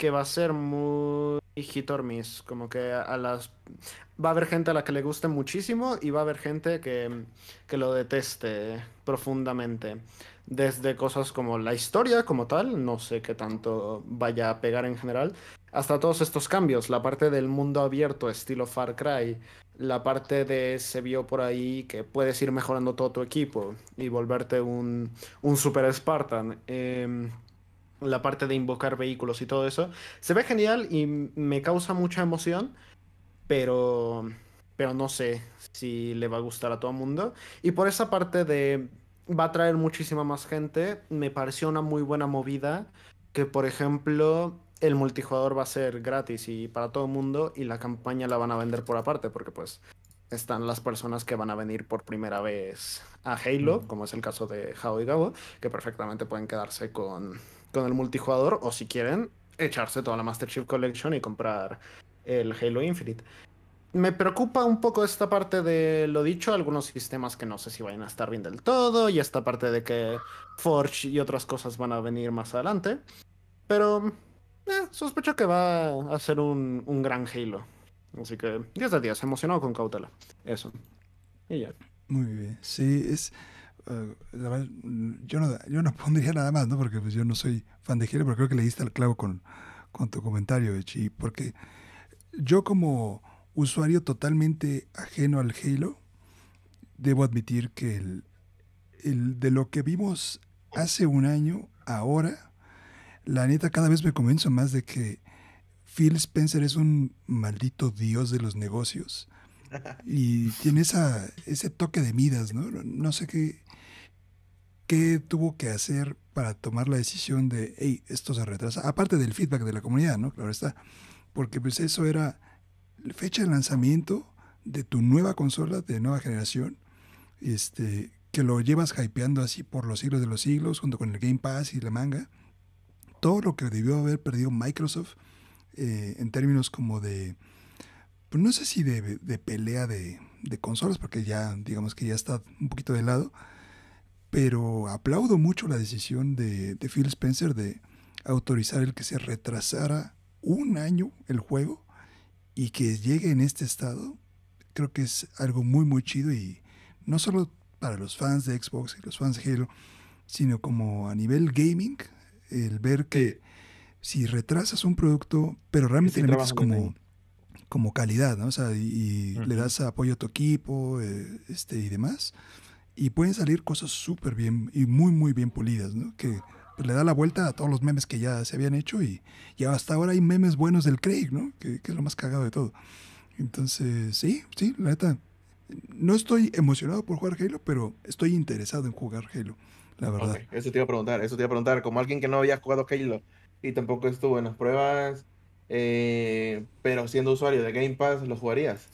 que va a ser muy hit or miss. Como que a las. Va a haber gente a la que le guste muchísimo y va a haber gente que, que lo deteste profundamente. Desde cosas como la historia como tal, no sé qué tanto vaya a pegar en general, hasta todos estos cambios. La parte del mundo abierto, estilo Far Cry, la parte de se vio por ahí que puedes ir mejorando todo tu equipo y volverte un, un Super Spartan. Eh, la parte de invocar vehículos y todo eso. Se ve genial y me causa mucha emoción, pero, pero no sé si le va a gustar a todo el mundo. Y por esa parte de va a traer muchísima más gente, me pareció una muy buena movida que, por ejemplo, el multijugador va a ser gratis y para todo el mundo y la campaña la van a vender por aparte, porque pues están las personas que van a venir por primera vez a Halo, como es el caso de Jao y Gabo, que perfectamente pueden quedarse con con el multijugador o si quieren echarse toda la Master Chief Collection y comprar el Halo Infinite. Me preocupa un poco esta parte de lo dicho, algunos sistemas que no sé si vayan a estar bien del todo y esta parte de que Forge y otras cosas van a venir más adelante. Pero eh, sospecho que va a ser un, un gran Halo. Así que 10 de 10, emocionado con cautela. Eso. Y ya. Muy bien. Sí, es yo, no, yo no pondría nada más, ¿no? Porque pues yo no soy fan de Halo, pero creo que le diste al clavo con, con tu comentario, Echi. Porque yo como usuario totalmente ajeno al Halo, debo admitir que el, el, de lo que vimos hace un año, ahora, la neta cada vez me convenzo más de que Phil Spencer es un maldito dios de los negocios. Y tiene esa, ese toque de Midas, ¿no? No sé qué, qué tuvo que hacer para tomar la decisión de, hey, esto se retrasa, aparte del feedback de la comunidad, ¿no? Claro está, porque pues eso era fecha de lanzamiento de tu nueva consola de nueva generación, este, que lo llevas hypeando así por los siglos de los siglos, junto con el Game Pass y la manga, todo lo que debió haber perdido Microsoft eh, en términos como de, pues no sé si de, de pelea de, de consolas, porque ya, digamos que ya está un poquito de lado, pero aplaudo mucho la decisión de, Phil Spencer de autorizar el que se retrasara un año el juego y que llegue en este estado. Creo que es algo muy, muy chido y no solo para los fans de Xbox y los fans de Halo, sino como a nivel gaming, el ver que si retrasas un producto, pero realmente le metes como, como calidad, ¿no? O sea, y, le das apoyo a tu equipo eh, este, y demás, y pueden salir cosas súper bien y muy, muy bien pulidas, ¿no? Que pues, le da la vuelta a todos los memes que ya se habían hecho y, ya hasta ahora hay memes buenos del Craig, ¿no? Que, es lo más cagado de todo. Entonces, sí, sí, la neta, no estoy emocionado por jugar Halo, pero estoy interesado en jugar Halo, la verdad. Eso te iba a preguntar, eso te iba a preguntar, como alguien que no había jugado Halo y tampoco estuvo en las pruebas, eh, pero siendo usuario de Game Pass, ¿lo jugarías?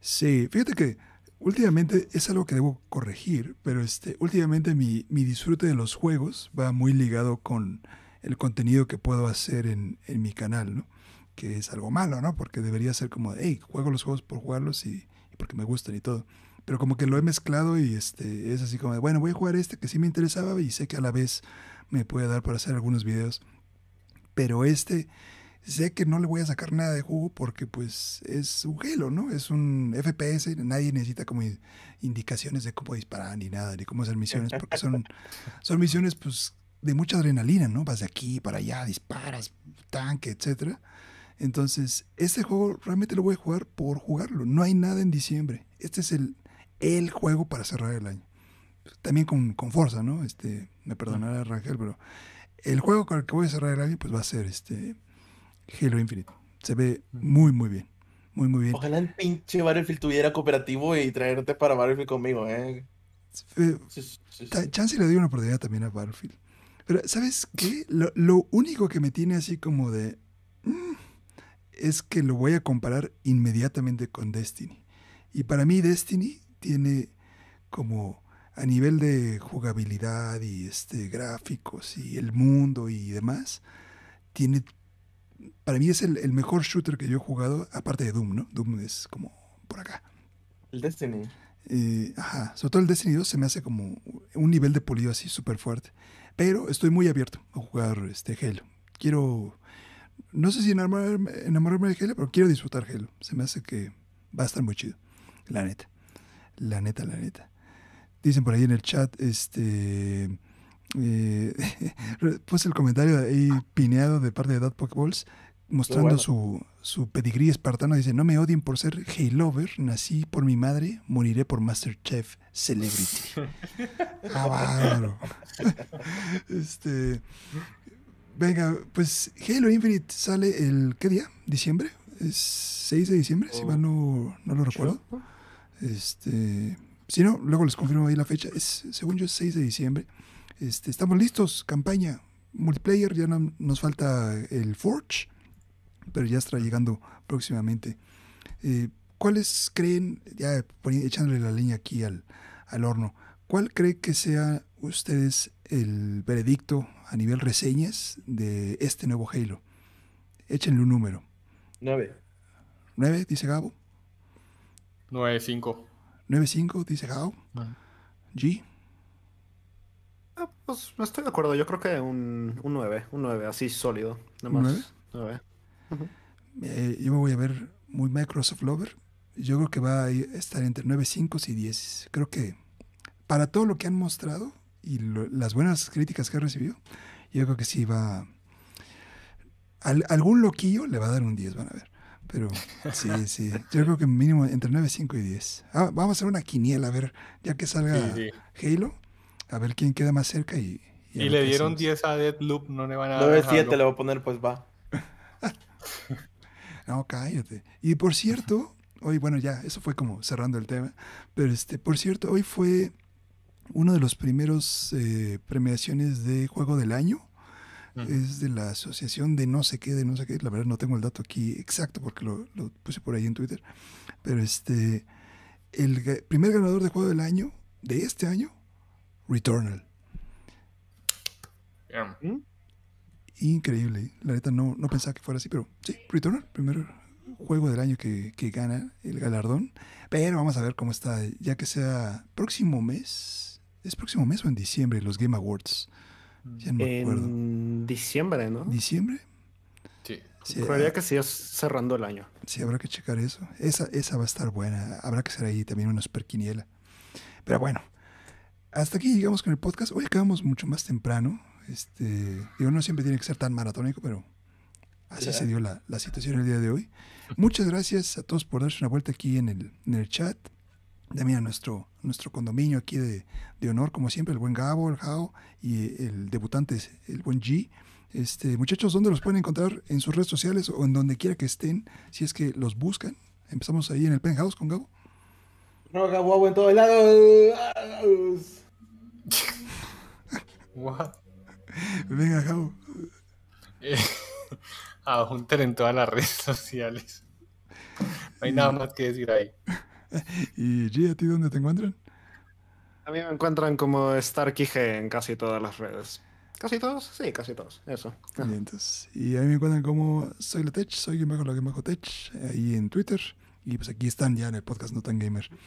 Sí, fíjate que últimamente es algo que debo corregir, pero este, últimamente mi, mi, disfrute de los juegos va muy ligado con el contenido que puedo hacer en, en, mi canal, ¿no? Que es algo malo, ¿no? Porque debería ser como, hey, juego los juegos por jugarlos y, y porque me gustan y todo. Pero como que lo he mezclado y este, es así como, bueno, voy a jugar este que sí me interesaba y sé que a la vez me puede dar para hacer algunos videos. Pero este sé que no le voy a sacar nada de jugo porque pues es un Halo, ¿no? Es un FPS, nadie necesita como indicaciones de cómo disparar ni nada, ni cómo hacer misiones, porque son, son misiones pues de mucha adrenalina, ¿no? Vas de aquí para allá, disparas, tanque, etcétera. Entonces, este juego realmente lo voy a jugar por jugarlo. No hay nada en diciembre. Este es el, el juego para cerrar el año. también con, con Forza, ¿no? Este, me perdonará Rangel, pero el juego con el que voy a cerrar el año pues va a ser este Halo Infinite. Se ve muy, muy bien. Muy, muy bien. Ojalá el pinche Battlefield tuviera cooperativo y traerte para Battlefield conmigo, ¿eh? Eh, Sí, sí, sí. Ta- Chance le dio una oportunidad también a Battlefield. Pero, ¿sabes qué? Lo, lo único que me tiene así como de... mm, es que lo voy a comparar inmediatamente con Destiny. Y para mí Destiny tiene como a nivel de jugabilidad y este gráficos y el mundo y demás, tiene... Para mí es el, el mejor shooter que yo he jugado, aparte de Doom, ¿no? Doom es como por acá. El Destiny. Eh, ajá, sobre todo el Destiny 2 se me hace como un nivel de pulido así súper fuerte. Pero estoy muy abierto a jugar este Halo. Quiero, no sé si enamorarme, enamorarme de Halo, pero quiero disfrutar Halo. Se me hace que va a estar muy chido. La neta. La neta, la neta. Dicen por ahí en el chat, este... Eh, puse el comentario ahí pineado de parte de Dad Pokeballs mostrando bueno. su, su pedigrí espartano. Dice, no me odien por ser Halover, nací por mi madre, moriré por Masterchef Celebrity. ah, este, venga, pues Halo Infinite sale el, ¿qué día? ¿Diciembre? ¿Es 6 de diciembre? Si mal no, no lo recuerdo. Este, si no, luego les confirmo ahí la fecha. Es, según yo, es 6 de diciembre. Este, estamos listos, campaña, multiplayer, ya no, nos falta el Forge, pero ya estará llegando próximamente. Eh, ¿Cuáles creen, ya echándole la leña aquí al, al horno, cuál cree que sea ustedes el veredicto a nivel reseñas de este nuevo Halo? Échenle un número. 9. ¿9? Dice Gabo. 9-5. ¿9.5? Dice Gabo. G. Ah, pues estoy de acuerdo, yo creo que un, un 9, un 9, así sólido. Nada ¿Un más. 9. Eh, yo me voy a ver muy Microsoft Lover. Yo creo que va a estar entre 9, 5 y 10. Creo que para todo lo que han mostrado y lo- las buenas críticas que ha recibido, yo creo que sí va. al- algún loquillo le va a dar un 10, van a ver. Pero sí, sí. Yo creo que mínimo entre 9, 5 y 10. Ah, vamos a hacer una quiniela, a ver, ya que salga Sí, Halo, a ver quién queda más cerca y. Y le dieron hacemos. 10 a Deadloop, no le van a dar 9-7 algo. le voy a poner, pues va. No, cállate. Y por cierto, hoy, bueno, ya, eso fue como cerrando el tema, pero este, por cierto, hoy fue uno de los primeros eh, premiaciones de Juego del Año. Es de la asociación de no sé qué, de no sé qué. La verdad no tengo el dato aquí exacto porque lo, lo puse por ahí en Twitter. Pero este, el primer ganador de Juego del Año de este año, Returnal. Bien. Increíble. La neta no, no pensaba que fuera así, pero sí, Returnal, primer juego del año que, que gana el galardón. Pero vamos a ver cómo está, ya que sea próximo mes. ¿Es próximo mes o en diciembre los Game Awards? Ya no me acuerdo. En diciembre, ¿no? ¿Diciembre? Sí. Sí, Creería que sí cerrando el año. sí, habrá que checar eso. Esa, esa va a estar buena. Habrá que hacer ahí también una super quiniela. Pero bueno, hasta aquí llegamos con el podcast. Hoy acabamos mucho más temprano. Este, digo, no siempre tiene que ser tan maratónico, pero así se dio la, la situación el día de hoy. Muchas gracias a todos por darse una vuelta aquí en el, en el chat. También a nuestro, nuestro condominio aquí de, de honor, como siempre, el buen Gabo, el Jao y el debutante, el buen G. Este, muchachos, ¿dónde los pueden encontrar? En sus redes sociales o en donde quiera que estén, si es que los buscan. Empezamos ahí en el penthouse con Gabo. Roga guau en todos lados. What? Venga, Gabo. Eh, a Hunter en todas las redes sociales. No hay nada más que decir ahí. ¿Y G, a ti dónde te encuentran? A mí me encuentran como StarkeyG en casi todas las redes. ¿Casi todos? Sí, casi todos. Eso. Bien, entonces, y a mí me encuentran como soy la Tech, soy quien bajo la que bajo Tech, ahí en Twitter. Y pues aquí están ya en el podcast No Tan Gamer. Bien,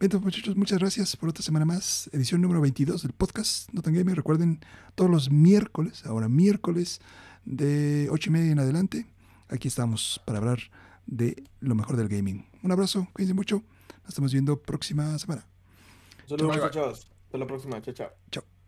entonces, muchachos, muchas gracias por otra semana más. Edición número 22 del podcast No Tan Gamer. Recuerden, todos los miércoles, ahora miércoles, de 8 y media en adelante, aquí estamos para hablar de lo mejor del gaming. Un abrazo, cuídense mucho. Nos estamos viendo próxima semana. Saludos, muchachos. Hasta la próxima. Chao, chao. Chao.